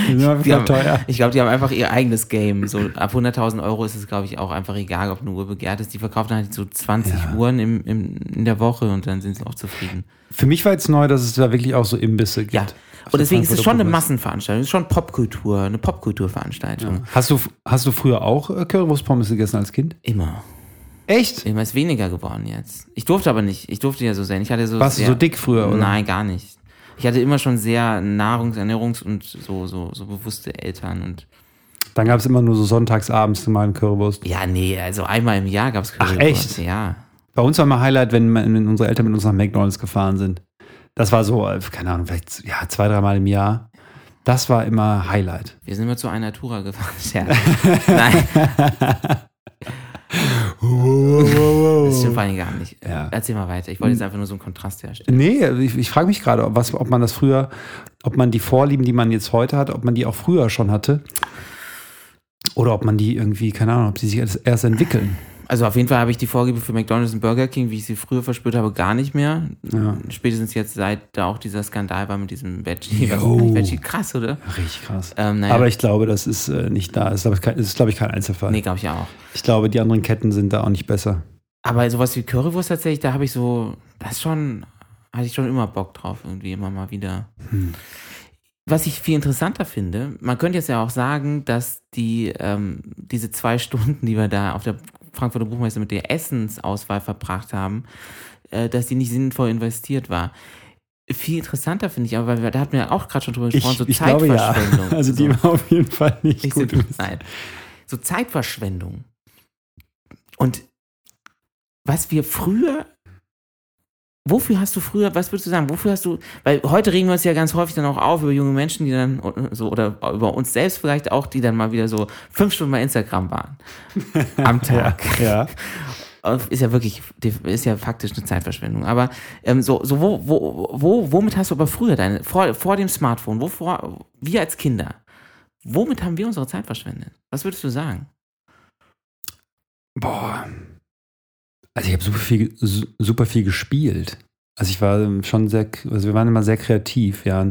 Die sind auf Die haben, teuer. ich glaube, die haben einfach ihr eigenes Game. So ab 100.000 Euro ist es, glaube ich, auch einfach egal, ob eine Uhr begehrt ist. Die verkaufen halt so 20 Ja. Uhren im, im, in der Woche und dann sind sie auch zufrieden. Für mich war jetzt neu, dass es da wirklich auch so Imbisse gibt. Ja. Und deswegen ist es schon eine. Massenveranstaltung, es ist schon Popkultur, eine Popkulturveranstaltung. Hast du, hast du früher auch äh, Currywurstpommes gegessen als Kind? Immer. Echt? Immer ist weniger geworden jetzt. Ich durfte aber nicht. Ich durfte ja so sein. Ich hatte so Warst du so dick früher, oder? Nein, gar nicht. Ich hatte immer schon sehr Nahrungs-, Ernährungs- und so, so, so bewusste Eltern und Dann gab es immer nur so sonntagsabends mal eine Currywurst. ja, nee, also einmal im Jahr gab es Ach, echt? Ja. Bei uns war mal Highlight, wenn, wenn unsere Eltern mit uns nach McDonalds gefahren sind. Das war so, äh, keine Ahnung, vielleicht ja, zwei, dreimal im Jahr. Das war immer Highlight. Wir sind immer zu einer Tour gefahren. <laughs> Scherz. <laughs> Nein, <laughs> das stimmt vor allem gar nicht. Ja. Erzähl mal weiter. Ich wollte jetzt einfach nur so einen Kontrast herstellen. Nee, ich, ich frage mich gerade, ob, was- ob man das früher, ob man die Vorlieben, die man jetzt heute hat, ob man die auch früher schon hatte. Oder ob man die irgendwie, keine Ahnung, ob die sich erst, erst entwickeln. Also auf jeden Fall habe ich die Vorliebe für McDonalds und Burger King, wie ich sie früher verspürt habe, gar nicht mehr. Ja. Spätestens jetzt, seit da auch dieser Skandal war mit diesem Veggie. Veggie krass, oder? Richtig krass. Ähm, naja. Aber ich glaube, das ist äh, nicht da. Das ist, glaube ich, ich, kein Einzelfall. Nee, glaube ich auch. Ich glaube, die anderen Ketten sind da auch nicht besser. Aber sowas wie Currywurst tatsächlich, da habe ich so, das schon, hatte ich schon immer Bock drauf, irgendwie immer mal wieder. Hm. Was ich viel interessanter finde, man könnte jetzt ja auch sagen, dass die, ähm, diese zwei Stunden, die wir da auf der Frankfurter Buchmesse mit der Essensauswahl verbracht haben, äh, dass die nicht sinnvoll investiert war. Viel interessanter finde ich aber, weil wir, da hatten wir ja auch gerade schon drüber gesprochen, so glaube ja. Zeitverschwendung. <laughs> Also die war auf jeden Fall nicht Nicht gut. nein. so Zeitverschwendung. Und was wir früher, wofür hast du früher, was würdest du sagen, wofür hast du, weil heute regen wir uns ja ganz häufig dann auch auf über junge Menschen, die dann so, oder über uns selbst vielleicht auch, die dann mal wieder so fünf Stunden bei Instagram waren. <laughs> Am Tag. Ja. Ist ja wirklich, ist ja faktisch eine Zeitverschwendung. Aber ähm, so, so wo, wo, wo, womit hast du aber früher deine, vor, vor dem Smartphone, wovor, wir als Kinder, womit haben wir unsere Zeit verschwendet? Was würdest du sagen? Boah. Also ich habe super viel, su- super viel gespielt. Also ich war schon sehr, also wir waren immer sehr kreativ, ja.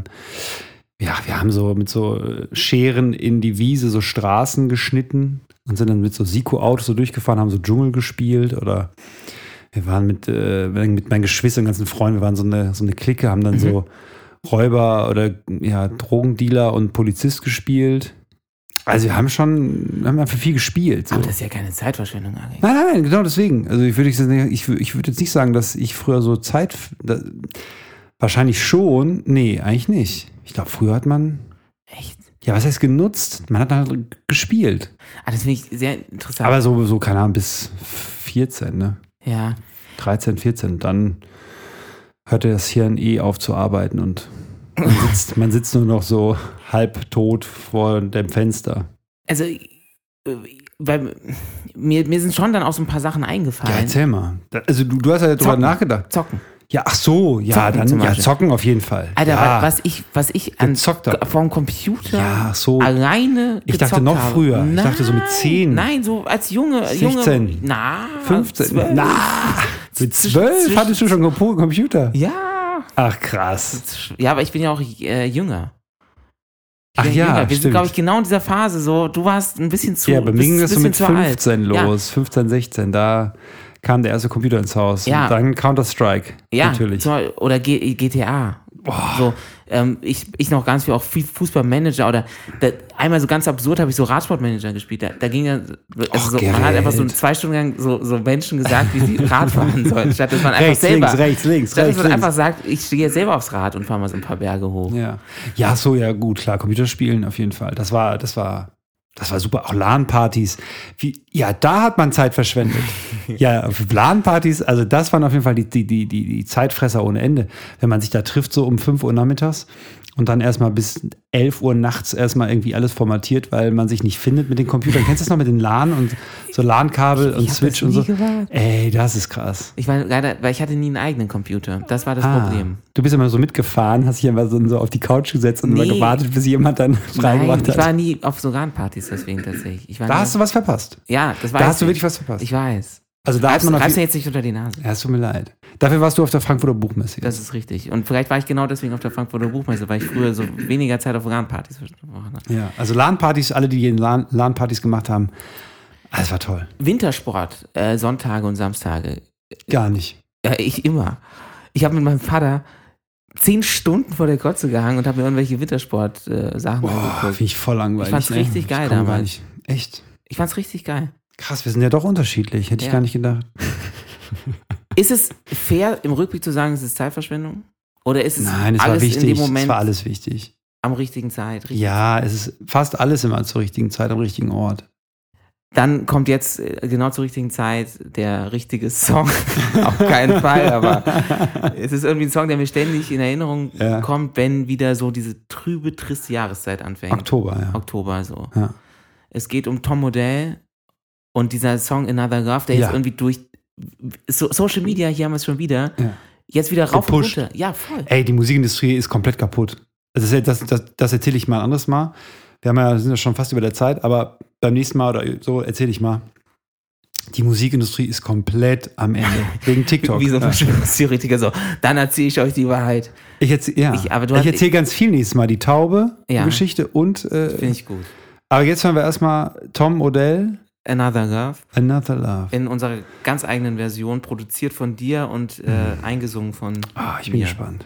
Ja, wir haben so mit so äh, Scheren in die Wiese so Straßen geschnitten und sind dann mit so Siko-Autos so durchgefahren, haben so Dschungel gespielt oder wir waren mit, äh, mit meinen Geschwistern, ganzen Freunden, wir waren so eine, so eine Clique, haben dann Mhm. so Räuber oder ja, Drogendealer und Polizist gespielt. Also wir haben schon, wir haben einfach viel gespielt. So. Aber das ist ja keine Zeitverschwendung eigentlich. Nein, nein, genau deswegen. Also ich würde jetzt nicht, ich, ich würde jetzt nicht sagen, dass ich früher so Zeit. Da, wahrscheinlich schon. Nee, eigentlich nicht. Ich glaube, früher hat man. Echt? Ja, was heißt genutzt? Man hat halt gespielt. Ah, das finde ich sehr interessant. Aber so, so, keine Ahnung, bis 14, ne? ja. 13, 14. Dann hörte das Hirn eh auf zu arbeiten und man sitzt, man sitzt nur noch so halb tot vor dem Fenster. Also, äh, weil mir, mir sind schon dann auch so ein paar Sachen Ja, eingefallen. erzähl mal. Also du, du hast ja drüber nachgedacht. Zocken. Ja, ach so, ja, Zocken dann ja, zocken auf jeden Fall. Alter, ja. wa- was ich, was ich an vom Computer Ja, ach so. alleine Ich dachte noch habe. früher. Ich dachte so mit 10. Nein, so als junge, 16. junge, na, 15. 12. Na, mit Zwischen- 12 zwischen- hattest du schon Compu- Computer. Ja, Ach krass. ja, aber ich bin ja auch äh, jünger. Ich Ach bin ja, jünger. Wir sind, stimmt. glaube ich, genau in dieser Phase. So, du warst ein bisschen zu. Ja, bei mir ging das so mit zu alt. 15 Ja. los, 15, 16. Da kam der erste Computer ins Haus. Ja. Und dann Counter-Strike. Ja, natürlich. zum oder G GTA. So, ähm, ich, ich noch ganz viel auch viel Fußballmanager oder da, einmal so ganz absurd habe ich so Radsportmanager gespielt. Da, da ging ja, also so, man hat einfach so zwei Stunden lang so, so Menschen gesagt, wie sie <laughs> Rad fahren sollen, statt dass man einfach rechts, selber, links, rechts, links, statt dass rechts, man links. einfach sagt, ich stehe jetzt selber aufs Rad und fahre mal so ein paar Berge hoch. Ja. ja, so, ja, gut, klar, Computerspielen auf jeden Fall. Das war, das war, das war super. Auch LAN-Partys. Ja, da hat man Zeit verschwendet. <laughs> ja, LAN-Partys, also das waren auf jeden Fall die, die, die, die, die Zeitfresser ohne Ende. Wenn man sich da trifft, so um 5 Uhr nachmittags und dann erstmal bis 11 Uhr nachts erstmal irgendwie alles formatiert, weil man sich nicht findet mit den Computern. Kennst du das noch mit den LAN und so LAN-Kabel und Switch und so? gewagt. Ey, das ist krass. Ich war leider, weil ich hatte nie einen eigenen Computer. Das war das Ah, Problem. Du bist immer so mitgefahren, hast dich immer so, so auf die Couch gesetzt und Nee. immer gewartet, bis jemand dann freigemacht ich hat. war nie auf so LAN-Partys deswegen tatsächlich. Ich war Da hast du was verpasst. ja, das weiß Da hast du ich. wirklich was verpasst. Ich weiß. Also da hat man reib's mir viel, jetzt nicht unter die Nase. ja, es tut mir leid. Dafür warst du auf der Frankfurter Buchmesse. Das ist richtig. Und vielleicht war ich genau deswegen auf der Frankfurter Buchmesse, weil ich früher so weniger Zeit auf LAN-Partys verbracht habe. ja, also LAN-Partys, alle, die LAN- LAN-Partys gemacht haben, ah, das war toll. Wintersport, äh, Sonntage und Samstage. Gar nicht. Ja, ich immer. Ich habe mit meinem Vater zehn Stunden vor der Kotze gehangen und habe mir irgendwelche Wintersport-Sachen Boah, angeguckt. finde ich voll langweilig. Ich fand's ne? richtig geil damals. Echt? Ich fand's richtig geil. Krass, wir sind ja doch unterschiedlich. Hätte ich Ja. gar nicht gedacht. Ist es fair, im Rückblick zu sagen, es ist Zeitverschwendung? Oder ist es Nein, es alles war wichtig. in dem Moment Es war alles wichtig. am richtigen Zeit? Richtig? Ja, es ist fast alles immer zur richtigen Zeit am richtigen Ort. Dann kommt jetzt äh, genau zur richtigen Zeit der richtige Song. <laughs> Auf keinen Fall, aber es ist irgendwie ein Song, der mir ständig in Erinnerung Ja. kommt, wenn wieder so diese trübe, triste Jahreszeit anfängt. Oktober, ja. Oktober so. Ja. Es geht um Tom Modell und dieser Song Another Love, der Ja. jetzt irgendwie durch so Social Media, hier haben wir es schon wieder, Ja. jetzt wieder rauf Gepusht. und runter. Ja, voll. Ey, die Musikindustrie ist komplett kaputt. Also das, das, das, das erzähle ich mal ein anderes Mal. Wir haben ja, sind ja schon fast über der Zeit, aber beim nächsten Mal oder so erzähle ich mal. Die Musikindustrie ist komplett am Ende. <laughs> Wegen TikTok. Wie so ein. Verschwörungstheoretiker so. Dann erzähle ich euch die Wahrheit. Ich erzähle ja. Ich- ich ganz viel nächstes Mal. Die Taube, Ja. die Geschichte und. Finde Äh, ich gut. aber jetzt hören wir erstmal Tom Odell, Another Love. Another Love. In unserer ganz eigenen Version, produziert von dir und äh, eingesungen von Ah, ich bin mir. gespannt.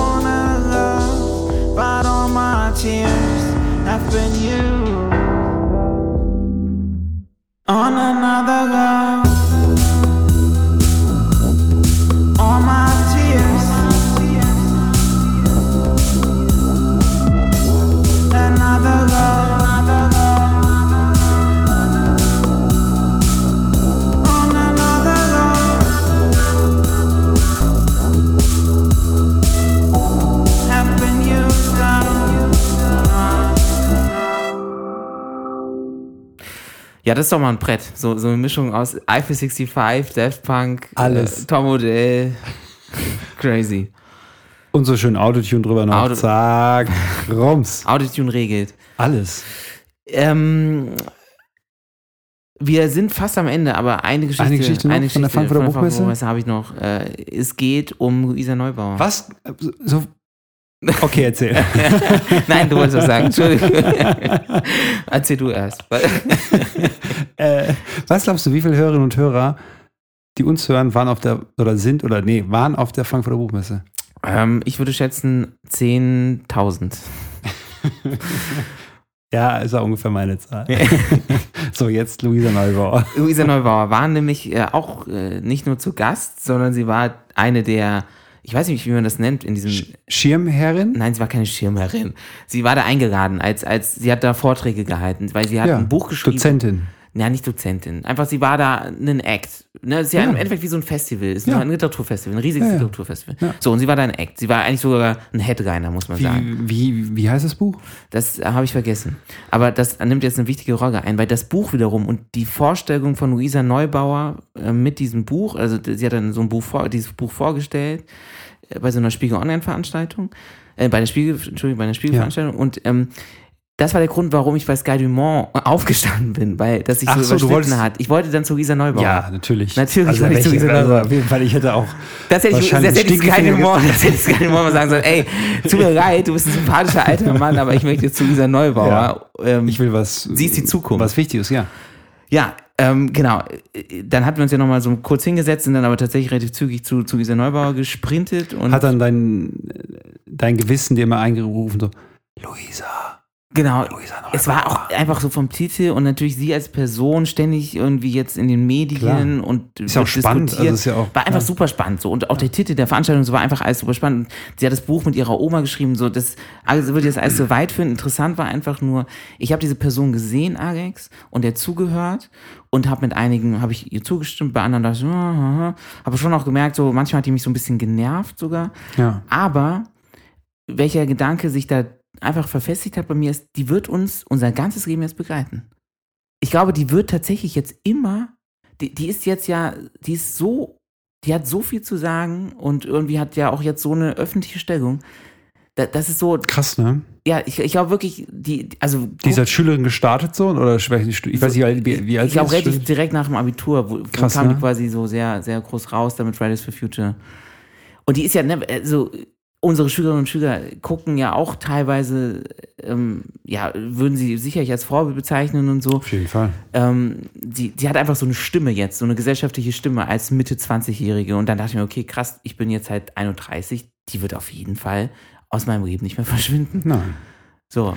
tears have been used on another love. Ja, das ist doch mal ein Brett. So, so eine Mischung aus Eiffel 65, Daft Punk, Alles. Äh, Tom Odell. Crazy. Und so schön Autotune drüber noch. Auto- Zack, rums. Autotune regelt. Alles. Ähm, wir sind fast am Ende, aber eine Geschichte, Eine Geschichte noch von der Frankfurter Buchmesse? habe ich noch. Äh, es geht um Luisa Neubauer. Was? So, Okay, erzähl. <laughs> Nein, du wolltest was sagen. Entschuldigung. <laughs> Erzähl du erst. <laughs> äh, was glaubst du, wie viele Hörerinnen und Hörer, die uns hören, waren auf der, oder sind, oder nee, waren auf der Frankfurter Buchmesse? Ähm, ich würde schätzen 10.000. Ja, ist auch ungefähr meine Zahl. so, jetzt Luisa Neubauer. Luisa Neubauer war nämlich äh, auch äh, nicht nur zu Gast, sondern sie war eine der, ich weiß nicht, wie man das nennt, in diesem. Sch Schirmherrin? Nein, sie war keine Schirmherrin. Sie war da eingeladen, als, als sie hat da Vorträge gehalten, weil sie hat Ja, ein Buch geschrieben. Dozentin. Ja, nicht Dozentin. Einfach, sie war da ein Act. Ne? Es ist ja, Ja. im Endeffekt wie so ein Festival. Es ist Ja. ein Literaturfestival, ein riesiges Ja. Literaturfestival. So, und sie war da ein Act. Sie war eigentlich sogar ein Headliner, muss man sagen. Wie, wie, wie heißt das Buch? Das habe ich vergessen. Aber das nimmt jetzt eine wichtige Rolle ein, weil das Buch wiederum und die Vorstellung von Luisa Neubauer äh, mit diesem Buch, also sie hat dann so ein Buch vor, dieses Buch vorgestellt äh, bei so einer Spiegel Online-Veranstaltung, äh, bei der Spiegel, Entschuldigung, bei einer Spiegelveranstaltung und ähm, das war der Grund, warum ich bei Sky Dumont aufgestanden bin, weil das sich Ach so, so, überschnitten wolltest- hat. Ich wollte dann zu Luisa Neubauer. Ja, natürlich. Natürlich also, wollte ich zu welche- Lisa also, Neubauer. auf jeden Fall, ich hätte auch. Das hätte ich, das hätte ich Sky Dumont, <laughs> das hätte Sky Dumont mal sagen sollen, ey, tut mir leid, du bist ein sympathischer alter Mann, aber ich möchte zu Lisa Neubauer. Ähm, Ich will was. Sie ist die Zukunft. Was Wichtiges, ja. Ja, ähm, genau. Dann hatten wir uns ja nochmal so kurz hingesetzt, sind dann aber tatsächlich relativ zügig zu, zu Lisa Neubauer gesprintet. Und Hat dann dein, dein Gewissen dir immer eingerufen, so, Luisa, genau, es war auch einfach so vom Titel und natürlich sie als Person ständig irgendwie jetzt in den Medien Klar. und Ist ja auch spannend, diskutiert. also ist ja auch- war einfach ja. super spannend so und auch der Titel der Veranstaltung so war einfach alles super spannend. Sie hat das Buch mit ihrer Oma geschrieben, so das also würde jetzt alles so weit führen. Interessant war einfach nur, ich habe diese Person gesehen, Alex, und der zugehört und habe mit einigen habe ich ihr zugestimmt, bei anderen dachte ich, ah, habe schon auch gemerkt, so manchmal hat die mich so ein bisschen genervt sogar. Ja. Aber welcher Gedanke sich da einfach verfestigt hat bei mir ist, die wird uns unser ganzes Leben jetzt begleiten. Ich glaube, die wird tatsächlich jetzt immer, die, die ist jetzt ja, die ist so, die hat so viel zu sagen und irgendwie hat ja auch jetzt so eine öffentliche Stellung. Da, das ist so, Krass, ne? ja, ich, ich glaube wirklich, die, also Die ist als Schülerin gestartet so? Oder ich weiß nicht, ich weiß nicht, wie, wie alt ich glaube sie ist. relativ direkt nach dem Abitur, wo, wo Krass, kam ne? die quasi so sehr, sehr groß raus, damit Fridays for Future. Und die ist ja, ne, also unsere Schülerinnen und Schüler gucken ja auch teilweise, ähm, ja, würden sie sicherlich als Vorbild bezeichnen und so. Auf jeden Fall. Ähm, die, die hat einfach so eine Stimme jetzt, so eine gesellschaftliche Stimme als Mitte 20-Jährige. Und dann dachte ich mir, okay, krass, ich bin jetzt halt 31, die wird auf jeden Fall aus meinem Leben nicht mehr <laughs> verschwinden. Nein. So.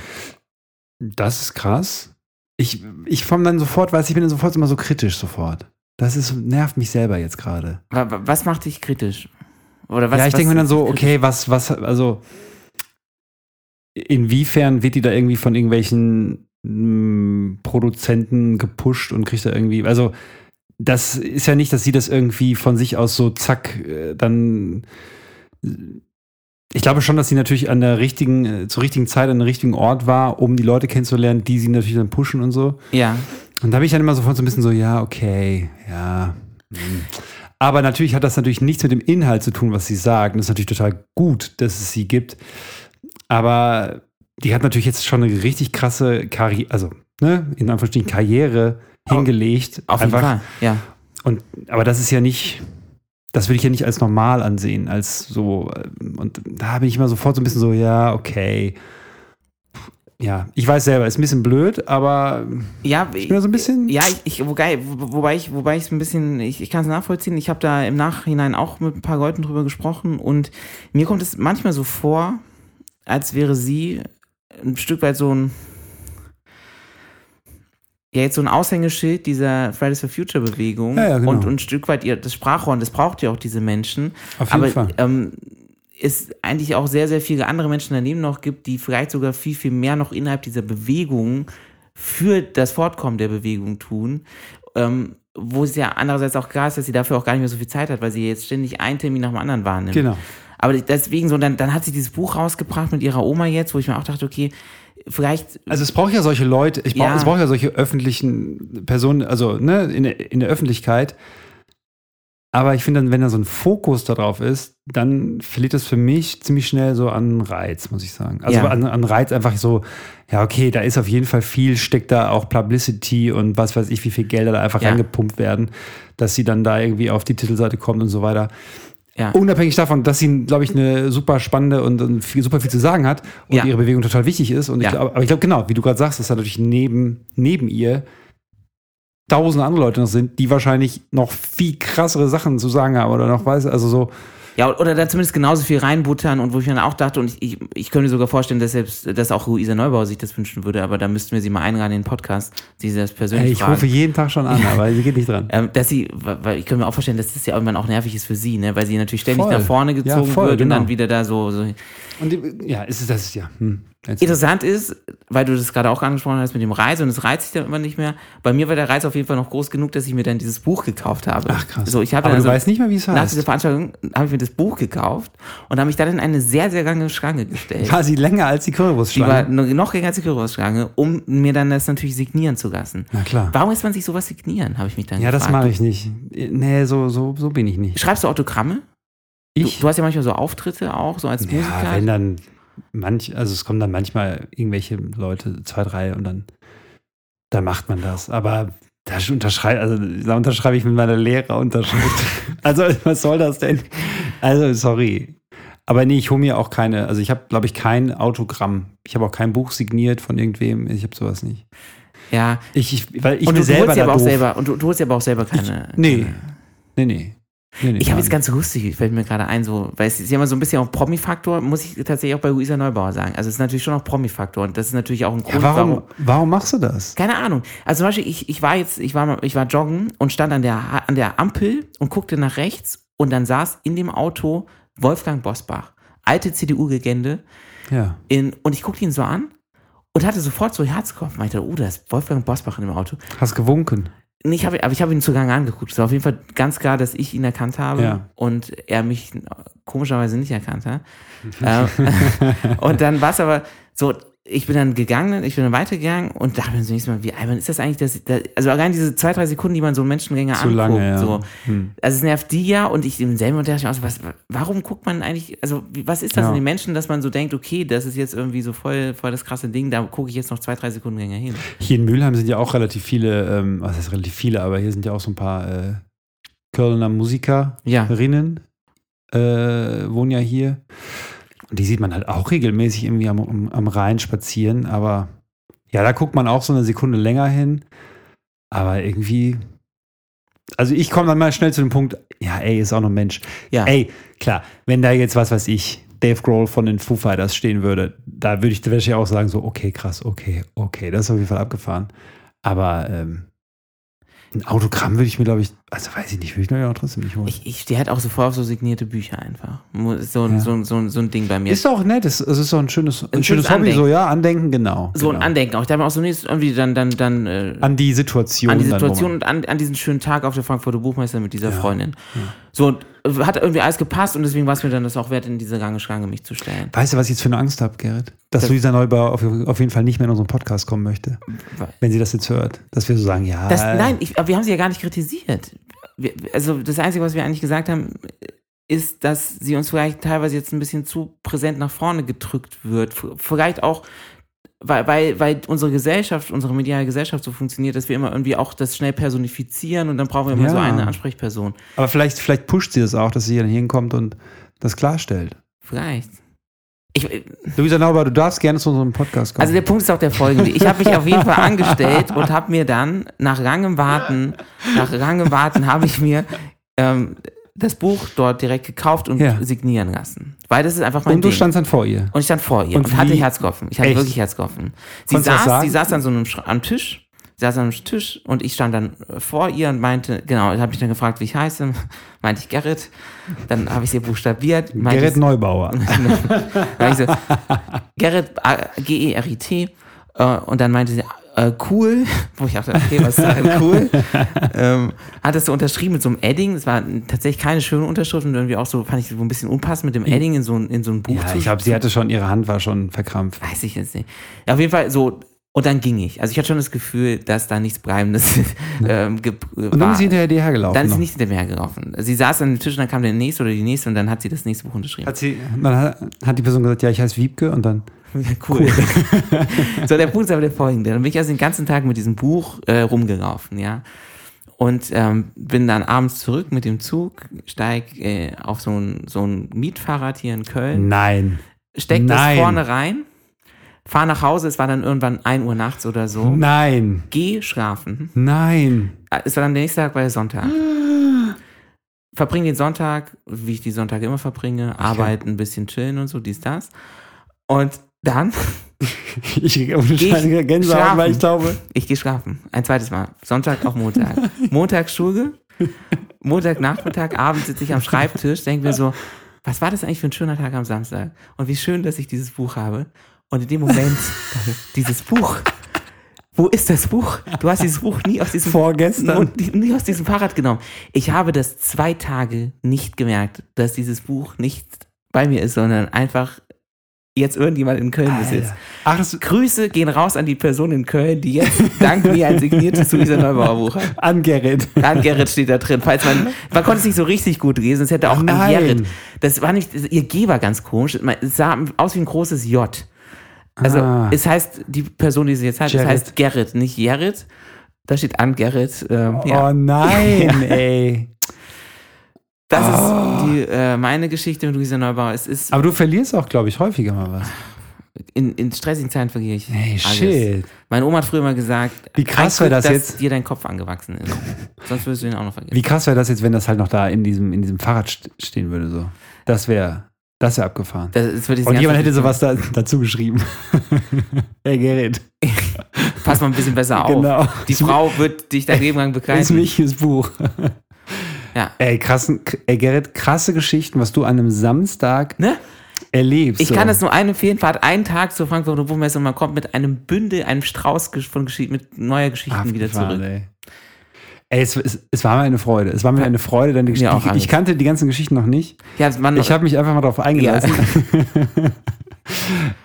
Das ist krass. Ich, ich komme dann sofort, weiß ich bin dann sofort immer so kritisch sofort. Das ist, nervt mich selber jetzt gerade. Wa- wa- Was macht dich kritisch? Oder was, ja, ich denke mir dann so, okay, was, was, also inwiefern wird die da irgendwie von irgendwelchen mh, Produzenten gepusht und kriegt da irgendwie, also das ist ja nicht, dass sie das irgendwie von sich aus so zack, äh, dann ich glaube schon, dass sie natürlich an der richtigen, äh, zur richtigen Zeit an der richtigen Ort war, um die Leute kennenzulernen, die sie natürlich dann pushen und so. Ja, Und da bin ich dann immer sofort so ein bisschen so, ja, okay, ja. hm. Aber natürlich hat das natürlich nichts mit dem Inhalt zu tun, was sie sagt. Und das ist natürlich total gut, dass es sie gibt. Aber die hat natürlich jetzt schon eine richtig krasse Karriere, also, ne, in Anführungsstrichen Karriere hingelegt. auf jeden Fall. Ja. Und, aber das ist ja nicht, das will ich ja nicht als normal ansehen, als so, und da bin ich immer sofort so ein bisschen so, ja, okay. Ja, ich weiß selber, ist ein bisschen blöd, aber Ja, ich bin da so ein bisschen. Ja, ich, ich wobei, wo- wobei ich, wobei ich es ein bisschen, ich, ich kann es nachvollziehen. Ich habe da im Nachhinein auch mit ein paar Leuten drüber gesprochen und mir kommt es manchmal so vor, als wäre sie ein Stück weit so ein, ja jetzt so ein Aushängeschild dieser Fridays for Future Bewegung Ja, ja, genau. und, und ein Stück weit ihr das Sprachrohr, und das braucht ja auch diese Menschen. Auf jeden Aber Fall. ähm, es eigentlich auch sehr, sehr viele andere Menschen daneben noch gibt, die vielleicht sogar viel, viel mehr noch innerhalb dieser Bewegung für das Fortkommen der Bewegung tun. Ähm, wo es ja andererseits auch klar ist, dass sie dafür auch gar nicht mehr so viel Zeit hat, weil sie jetzt ständig einen Termin nach dem anderen wahrnimmt. Genau. Aber deswegen so, dann, dann hat sie dieses Buch rausgebracht mit ihrer Oma jetzt, wo ich mir auch dachte, okay, vielleicht, Also es braucht ja solche Leute, ich brauch, Ja. es braucht ja solche öffentlichen Personen, also ne, in, in der Öffentlichkeit. Aber ich finde dann, wenn da so ein Fokus darauf ist, dann verliert das für mich ziemlich schnell so an Reiz, muss ich sagen. Also Ja. an, an Reiz einfach so, ja, okay, da ist auf jeden Fall viel, steckt da auch Publicity und was weiß ich, wie viel Gelder da einfach Ja. reingepumpt werden, dass sie dann da irgendwie auf die Titelseite kommt und so weiter. Ja. Unabhängig davon, dass sie, glaube ich, eine super spannende und, und viel, super viel zu sagen hat und ihre Bewegung total wichtig ist. Und ich glaub, aber ich glaube, genau, wie du gerade sagst, dass da natürlich neben, neben ihr tausend andere Leute noch sind, die wahrscheinlich noch viel krassere Sachen zu sagen haben oder noch weiß, also so, Ja, oder da zumindest genauso viel reinbuttern und wo ich mir dann auch dachte, und ich, ich, ich könnte mir sogar vorstellen, dass selbst, dass auch Luisa Neubauer sich das wünschen würde, aber da müssten wir sie mal einladen in den Podcast, sie das persönlich ey, ich fragen. rufe jeden Tag schon an, aber sie geht nicht dran. Ähm, dass sie, weil ich könnte mir auch vorstellen, dass das ja irgendwann auch nervig ist für sie, ne? weil sie natürlich ständig Voll. nach vorne Ja, gezogen voll, wird und genau. dann wieder da so, so. Und die, ja, ist es das ist ja. Hm. Interessant ist, weil du das gerade auch angesprochen hast mit dem Reise und es reizt sich dann immer nicht mehr. Bei mir war der Reiz auf jeden Fall noch groß genug, dass ich mir dann dieses Buch gekauft habe. Ach krass. So, ich habe aber dann du also- weißt nicht mehr, wie es Nach dieser heißt. Veranstaltung habe ich mir das Buch gekauft und habe mich dann in eine sehr, sehr lange Schlange gestellt. War sie länger als die Die war noch länger als die Kürbisschlange, um mir dann das natürlich signieren zu lassen. Na klar. Warum lässt man sich sowas signieren, habe ich mich dann Ja, das gefragt. mache ich nicht. Nee, so, so, so bin ich nicht. Schreibst du Autogramme? Ich? Du, du hast ja manchmal so Auftritte auch, so als ja, Musiker. wenn dann manch, also es kommen dann manchmal irgendwelche Leute, zwei, drei und dann, dann macht man das. Aber da unterschreibe, also da unterschreibe ich mit meiner Lehrerunterschrift. <laughs> also was soll das denn? Also sorry. Aber nee, ich hole mir auch keine, also ich habe, glaube ich, kein Autogramm. Ich habe auch kein Buch signiert von irgendwem. Ich habe sowas nicht. ja. Ich, ich weil ich und du, du selber holst ja aber auch selber und du, du holst ja aber auch selber keine. Nee. keine Nee, nee. Nee, Ich habe jetzt ganz lustig, fällt mir gerade ein, so, weil es ist ja immer so ein bisschen auch Promi-Faktor, muss ich tatsächlich auch bei Luisa Neubauer sagen. Also es ist natürlich schon auch Promi-Faktor und das ist natürlich auch ein. Grund, ja, warum, warum machst du das? Keine Ahnung. Also zum Beispiel, ich, ich war jetzt, ich war, ich war joggen und stand an der, an der Ampel und guckte nach rechts und dann saß in dem Auto Wolfgang Bosbach, alte CDU-Legende, Ja. in, und ich guckte ihn so an und hatte sofort so Herzkopf. Meinte, oh, da ist Wolfgang Bosbach in dem Auto. Hast gewunken. Nee, ich habe, aber ich habe ihn zu Gang angeguckt. Es war auf jeden Fall ganz klar, dass ich ihn erkannt habe Ja. und er mich komischerweise nicht erkannt hat. <laughs> ähm, und dann war es aber so, ich bin dann gegangen, ich bin dann weitergegangen und dachte mir so nächstes Mal, wie albern ist das eigentlich? Dass, dass, also allein diese zwei, drei Sekunden, die man so einen Menschengänger Zu anguckt. lange, ja. so. Hm. Also es nervt die ja und ich im selben Moment dachte ich mir auch so, was, warum guckt man eigentlich, also was ist das Ja. in den Menschen, dass man so denkt, okay, das ist jetzt irgendwie so voll, voll das krasse Ding, da gucke ich jetzt noch zwei, drei Sekunden länger hin. Hier in Mülheim sind ja auch relativ viele, ähm, was heißt relativ viele, aber hier sind ja auch so ein paar äh, Kölner Musikerinnen, Ja, äh, wohnen ja hier. Und die sieht man halt auch regelmäßig irgendwie am, am, am Rhein spazieren, aber ja, da guckt man auch so eine Sekunde länger hin. Aber irgendwie, also ich komme dann mal schnell zu dem Punkt, ja, ey, ist auch noch ein Mensch. ja. Ey, klar, wenn da jetzt, was weiß ich, Dave Grohl von den Foo Fighters stehen würde, da würde ich, da würde ich ja auch sagen, so, okay, krass, okay, okay, das ist auf jeden Fall abgefahren. Aber ähm, ein Autogramm würde ich mir, glaube ich, also weiß ich nicht, würde ich mir ja auch trotzdem nicht holen. Ich, ich stehe halt auch so voll auf so signierte Bücher einfach. So, ein Ja. so, ein- so, ein- so ein Ding bei mir. ist doch nett, es ist doch ein schönes, ein Ein schönes schönes Hobby, Andenken. so, ja, Andenken, genau. so ein genau. Andenken. Auch ich dachte mir auch so, ist irgendwie dann, dann, dann äh, An die Situation. an die dann, Situation man- und an, an diesen schönen Tag auf der Frankfurter Buchmesse mit dieser Ja, Freundin. So, und, äh, hat irgendwie alles gepasst und deswegen war es mir dann das auch wert, in diese lange Schlange mich zu stellen. Weißt du, was ich jetzt für eine Angst habe, Gerrit? Dass Das- Luisa Neubauer auf, auf jeden Fall nicht mehr in unseren Podcast kommen möchte, wenn sie das jetzt hört. Dass wir so sagen, ja. Das, nein, ich, aber wir haben sie ja gar nicht kritisiert. Wir, also das Einzige, was wir eigentlich gesagt haben, ist, dass sie uns vielleicht teilweise jetzt ein bisschen zu präsent nach vorne gedrückt wird. Vielleicht auch, weil, weil, weil unsere Gesellschaft, unsere mediale Gesellschaft so funktioniert, dass wir immer irgendwie auch das schnell personifizieren und dann brauchen wir immer Ja. so eine Ansprechperson. Aber vielleicht, vielleicht pusht sie das auch, dass sie hier hinkommt und das klarstellt. Vielleicht. Ich, Luisa Neubauer, du darfst gerne zu unserem Podcast kommen. Also der Punkt ist auch der folgende. Ich habe mich auf jeden Fall angestellt und habe mir dann nach langem Warten, nach langem Warten habe ich mir ähm, das Buch dort direkt gekauft und Ja. signieren lassen. Weil das ist einfach mein und du Ding. standst dann vor ihr. und ich stand vor ihr Und und, hatte Herzklopfen. Ich hatte Echt? wirklich Herzklopfen. Sie Konntest saß, sie saß an so einem Schra- am Tisch, saß am Tisch und ich stand dann vor ihr und meinte, genau, habe ich dann gefragt, wie ich heiße, <laughs> meinte ich Gerrit, dann habe ich sie buchstabiert, Gerrit Neubauer. <laughs> so, Gerrit, G-E-R-I-T. Äh, und dann meinte sie, äh, cool, <laughs> wo ich auch dachte, okay, was ist da cool? ähm, hat das so unterschrieben mit so einem Edding. Das war tatsächlich keine schöne Unterschrift und irgendwie auch so, fand ich so ein bisschen unpassend mit dem Edding in so, ein- in so ein Buch Ja, ich glaube, sie hatte schon, ihre Hand war schon verkrampft. Weiß ich jetzt nicht. Ja, auf jeden Fall so. Und dann ging ich. Also ich hatte schon das Gefühl, dass da nichts Bleibendes <laughs> ähm, ge- Und dann ist sie hinterher hergelaufen. Dann ist sie noch. nicht hinter mir hergelaufen. Sie saß an dem Tisch und dann kam der nächste oder die nächste und dann hat sie das nächste Buch unterschrieben. Hat, sie, dann hat, hat die Person gesagt, ja, ich heiße Wiebke und dann. Cool. <laughs> so, der Punkt ist aber der folgende. Dann bin ich also den ganzen Tag mit diesem Buch äh, rumgelaufen, ja. Und ähm, bin dann abends zurück mit dem Zug, steig äh, auf so ein, so ein Mietfahrrad hier in Köln, Nein. steck das Nein. vorne rein, fahr nach Hause, es war dann irgendwann 1 Uhr nachts oder so, Nein. geh schlafen. Nein. Äh, Es war dann der nächste Tag, war der Sonntag. Verbringe den Sonntag, wie ich die Sonntage immer verbringe, arbeiten, ein bisschen chillen und so, dies, das. Und dann, <laughs> Ich kriege eine Geh kleine Gänsehaut, schlafen. weil ich glaube. ich gehe schlafen. Ein zweites Mal. Sonntag auf Montag. <laughs> Montag Schule, Montagnachmittag, Abend sitze ich am Schreibtisch, denke mir so, was war das eigentlich für ein schöner Tag am Samstag? Und wie schön, dass ich dieses Buch habe. Und in dem Moment, dieses Buch, wo ist das Buch? Du hast dieses Buch nie aus diesem Vorgestern. nie aus diesem Fahrrad genommen. Ich habe das zwei Tage nicht gemerkt, dass dieses Buch nicht bei mir ist, sondern einfach jetzt irgendjemand in Köln besitzt. Ach, Grüße gehen raus an die Person in Köln, die jetzt dank <laughs> mir ein signiertes Luisa Neubauer Buch hat. an Gerrit. An Gerrit steht da drin. Falls man, man konnte es nicht so richtig gut lesen, es hätte auch Ach an. Gerrit. Das war nicht, ihr G war ganz komisch. Es sah aus wie ein großes J. Also Ah. es heißt, die Person, die sie jetzt hat, es Gerrit. heißt Gerrit, nicht Gerrit. Da steht an Gerrit. Ähm, ja. Oh nein, <laughs> ey. Das Oh. ist die, äh, meine Geschichte mit Luisa Neubauer. Es ist Aber du verlierst auch, glaube ich, häufiger mal was. in, in stressigen Zeiten vergehe ich. Hey, alles. shit. Meine Oma hat früher mal gesagt, Wie krass wäre das dass jetzt? dir dein Kopf angewachsen ist. <laughs> Sonst würdest du ihn auch noch vergessen. Wie krass wäre das jetzt, wenn das halt noch da in diesem, in diesem Fahrrad st- stehen würde, so. Das wäre, das abgefahren. Das ist für diese Und jemand hätte sowas da, dazu geschrieben. <laughs> hey, Gerrit. <laughs> Pass mal ein bisschen besser auf. Genau. Die Frau wird dich dein Leben lang Das ist begleiten. Michis Buch. Ja. Ey, krassen, ey, Gerrit, krasse Geschichten, was du an einem Samstag Ne? erlebst. Ich so. kann es nur einem empfehlen, fahrt einen Tag zur Frankfurter Buchmesse und man kommt mit einem Bündel, einem Strauß von Geschichten, mit neuer Geschichten wieder Abgefahren, zurück. Ey, ey es, es, es war mir eine Freude. Es war mir eine Freude, deine Geschichte. Ich, alles. ich kannte die ganzen Geschichten noch nicht. Ja, man, Ich habe mich einfach mal darauf eingelassen. <laughs>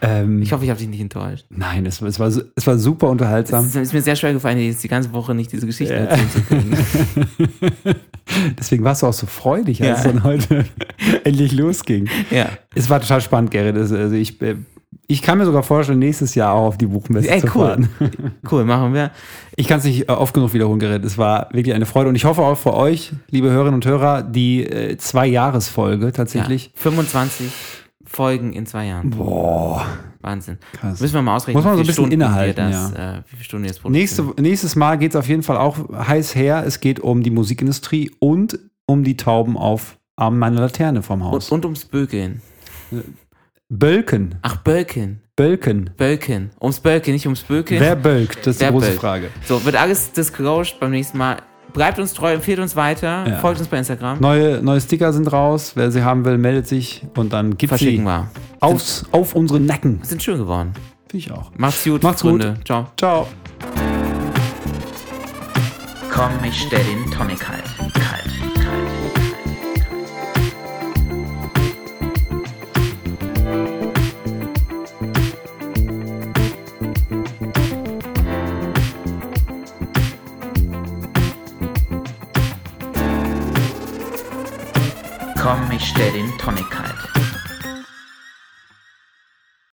ähm, ich hoffe, ich habe dich nicht enttäuscht. nein, es, es, war, es war super Es unterhaltsam. ist, ist mir sehr schwer gefallen, die ganze Woche nicht diese Geschichte erzählen zu können. <laughs> Deswegen warst du auch so freudig, als Ja. es dann heute <laughs> endlich losging. ja. Es war total spannend, Gerrit. Es- Also ich, äh, ich kann mir sogar vorstellen, nächstes Jahr auch auf die Buchmesse Ey, zu cool. fahren. <laughs> Cool, machen wir. Ich kann es nicht äh, oft genug wiederholen, Gerrit. Es war wirklich eine Freude. Und ich hoffe auch für euch, liebe Hörerinnen und Hörer, die äh, Zwei-Jahres-Folge tatsächlich. Ja. 25 Folgen in zwei Jahren. Boah. Wahnsinn. Krass. Müssen wir mal ausrechnen, Muss man so ein bisschen Stunden innehalten, das, äh, wie viele Stunden jetzt Nächste, nächstes Mal geht es auf jeden Fall auch heiß her. Es geht um die Musikindustrie und um die Tauben auf Arm meiner Laterne vom Haus. Und, und ums Bökeln. Bölken. Ach, Bölken. Bölken. Bölken. Ums Bölken, nicht ums Bökeln. Wer bölkt? Das ist die Wer große bölkt? Frage. So, wird alles disclosed beim nächsten Mal. Bleibt uns treu, empfehlt uns weiter, Ja. folgt uns bei Instagram. Neue, neue Sticker sind raus. Wer sie haben will, meldet sich und dann gibt Verschicken sie wir. aus, auf unsere Nacken. Sind schön geworden. Finde ich auch. Macht's gut, Macht's gut. Freunde. Ciao. Ciao. Komm, ich stell den Tonic halt. Kalt, Komm, ich stell den Tonic kalt.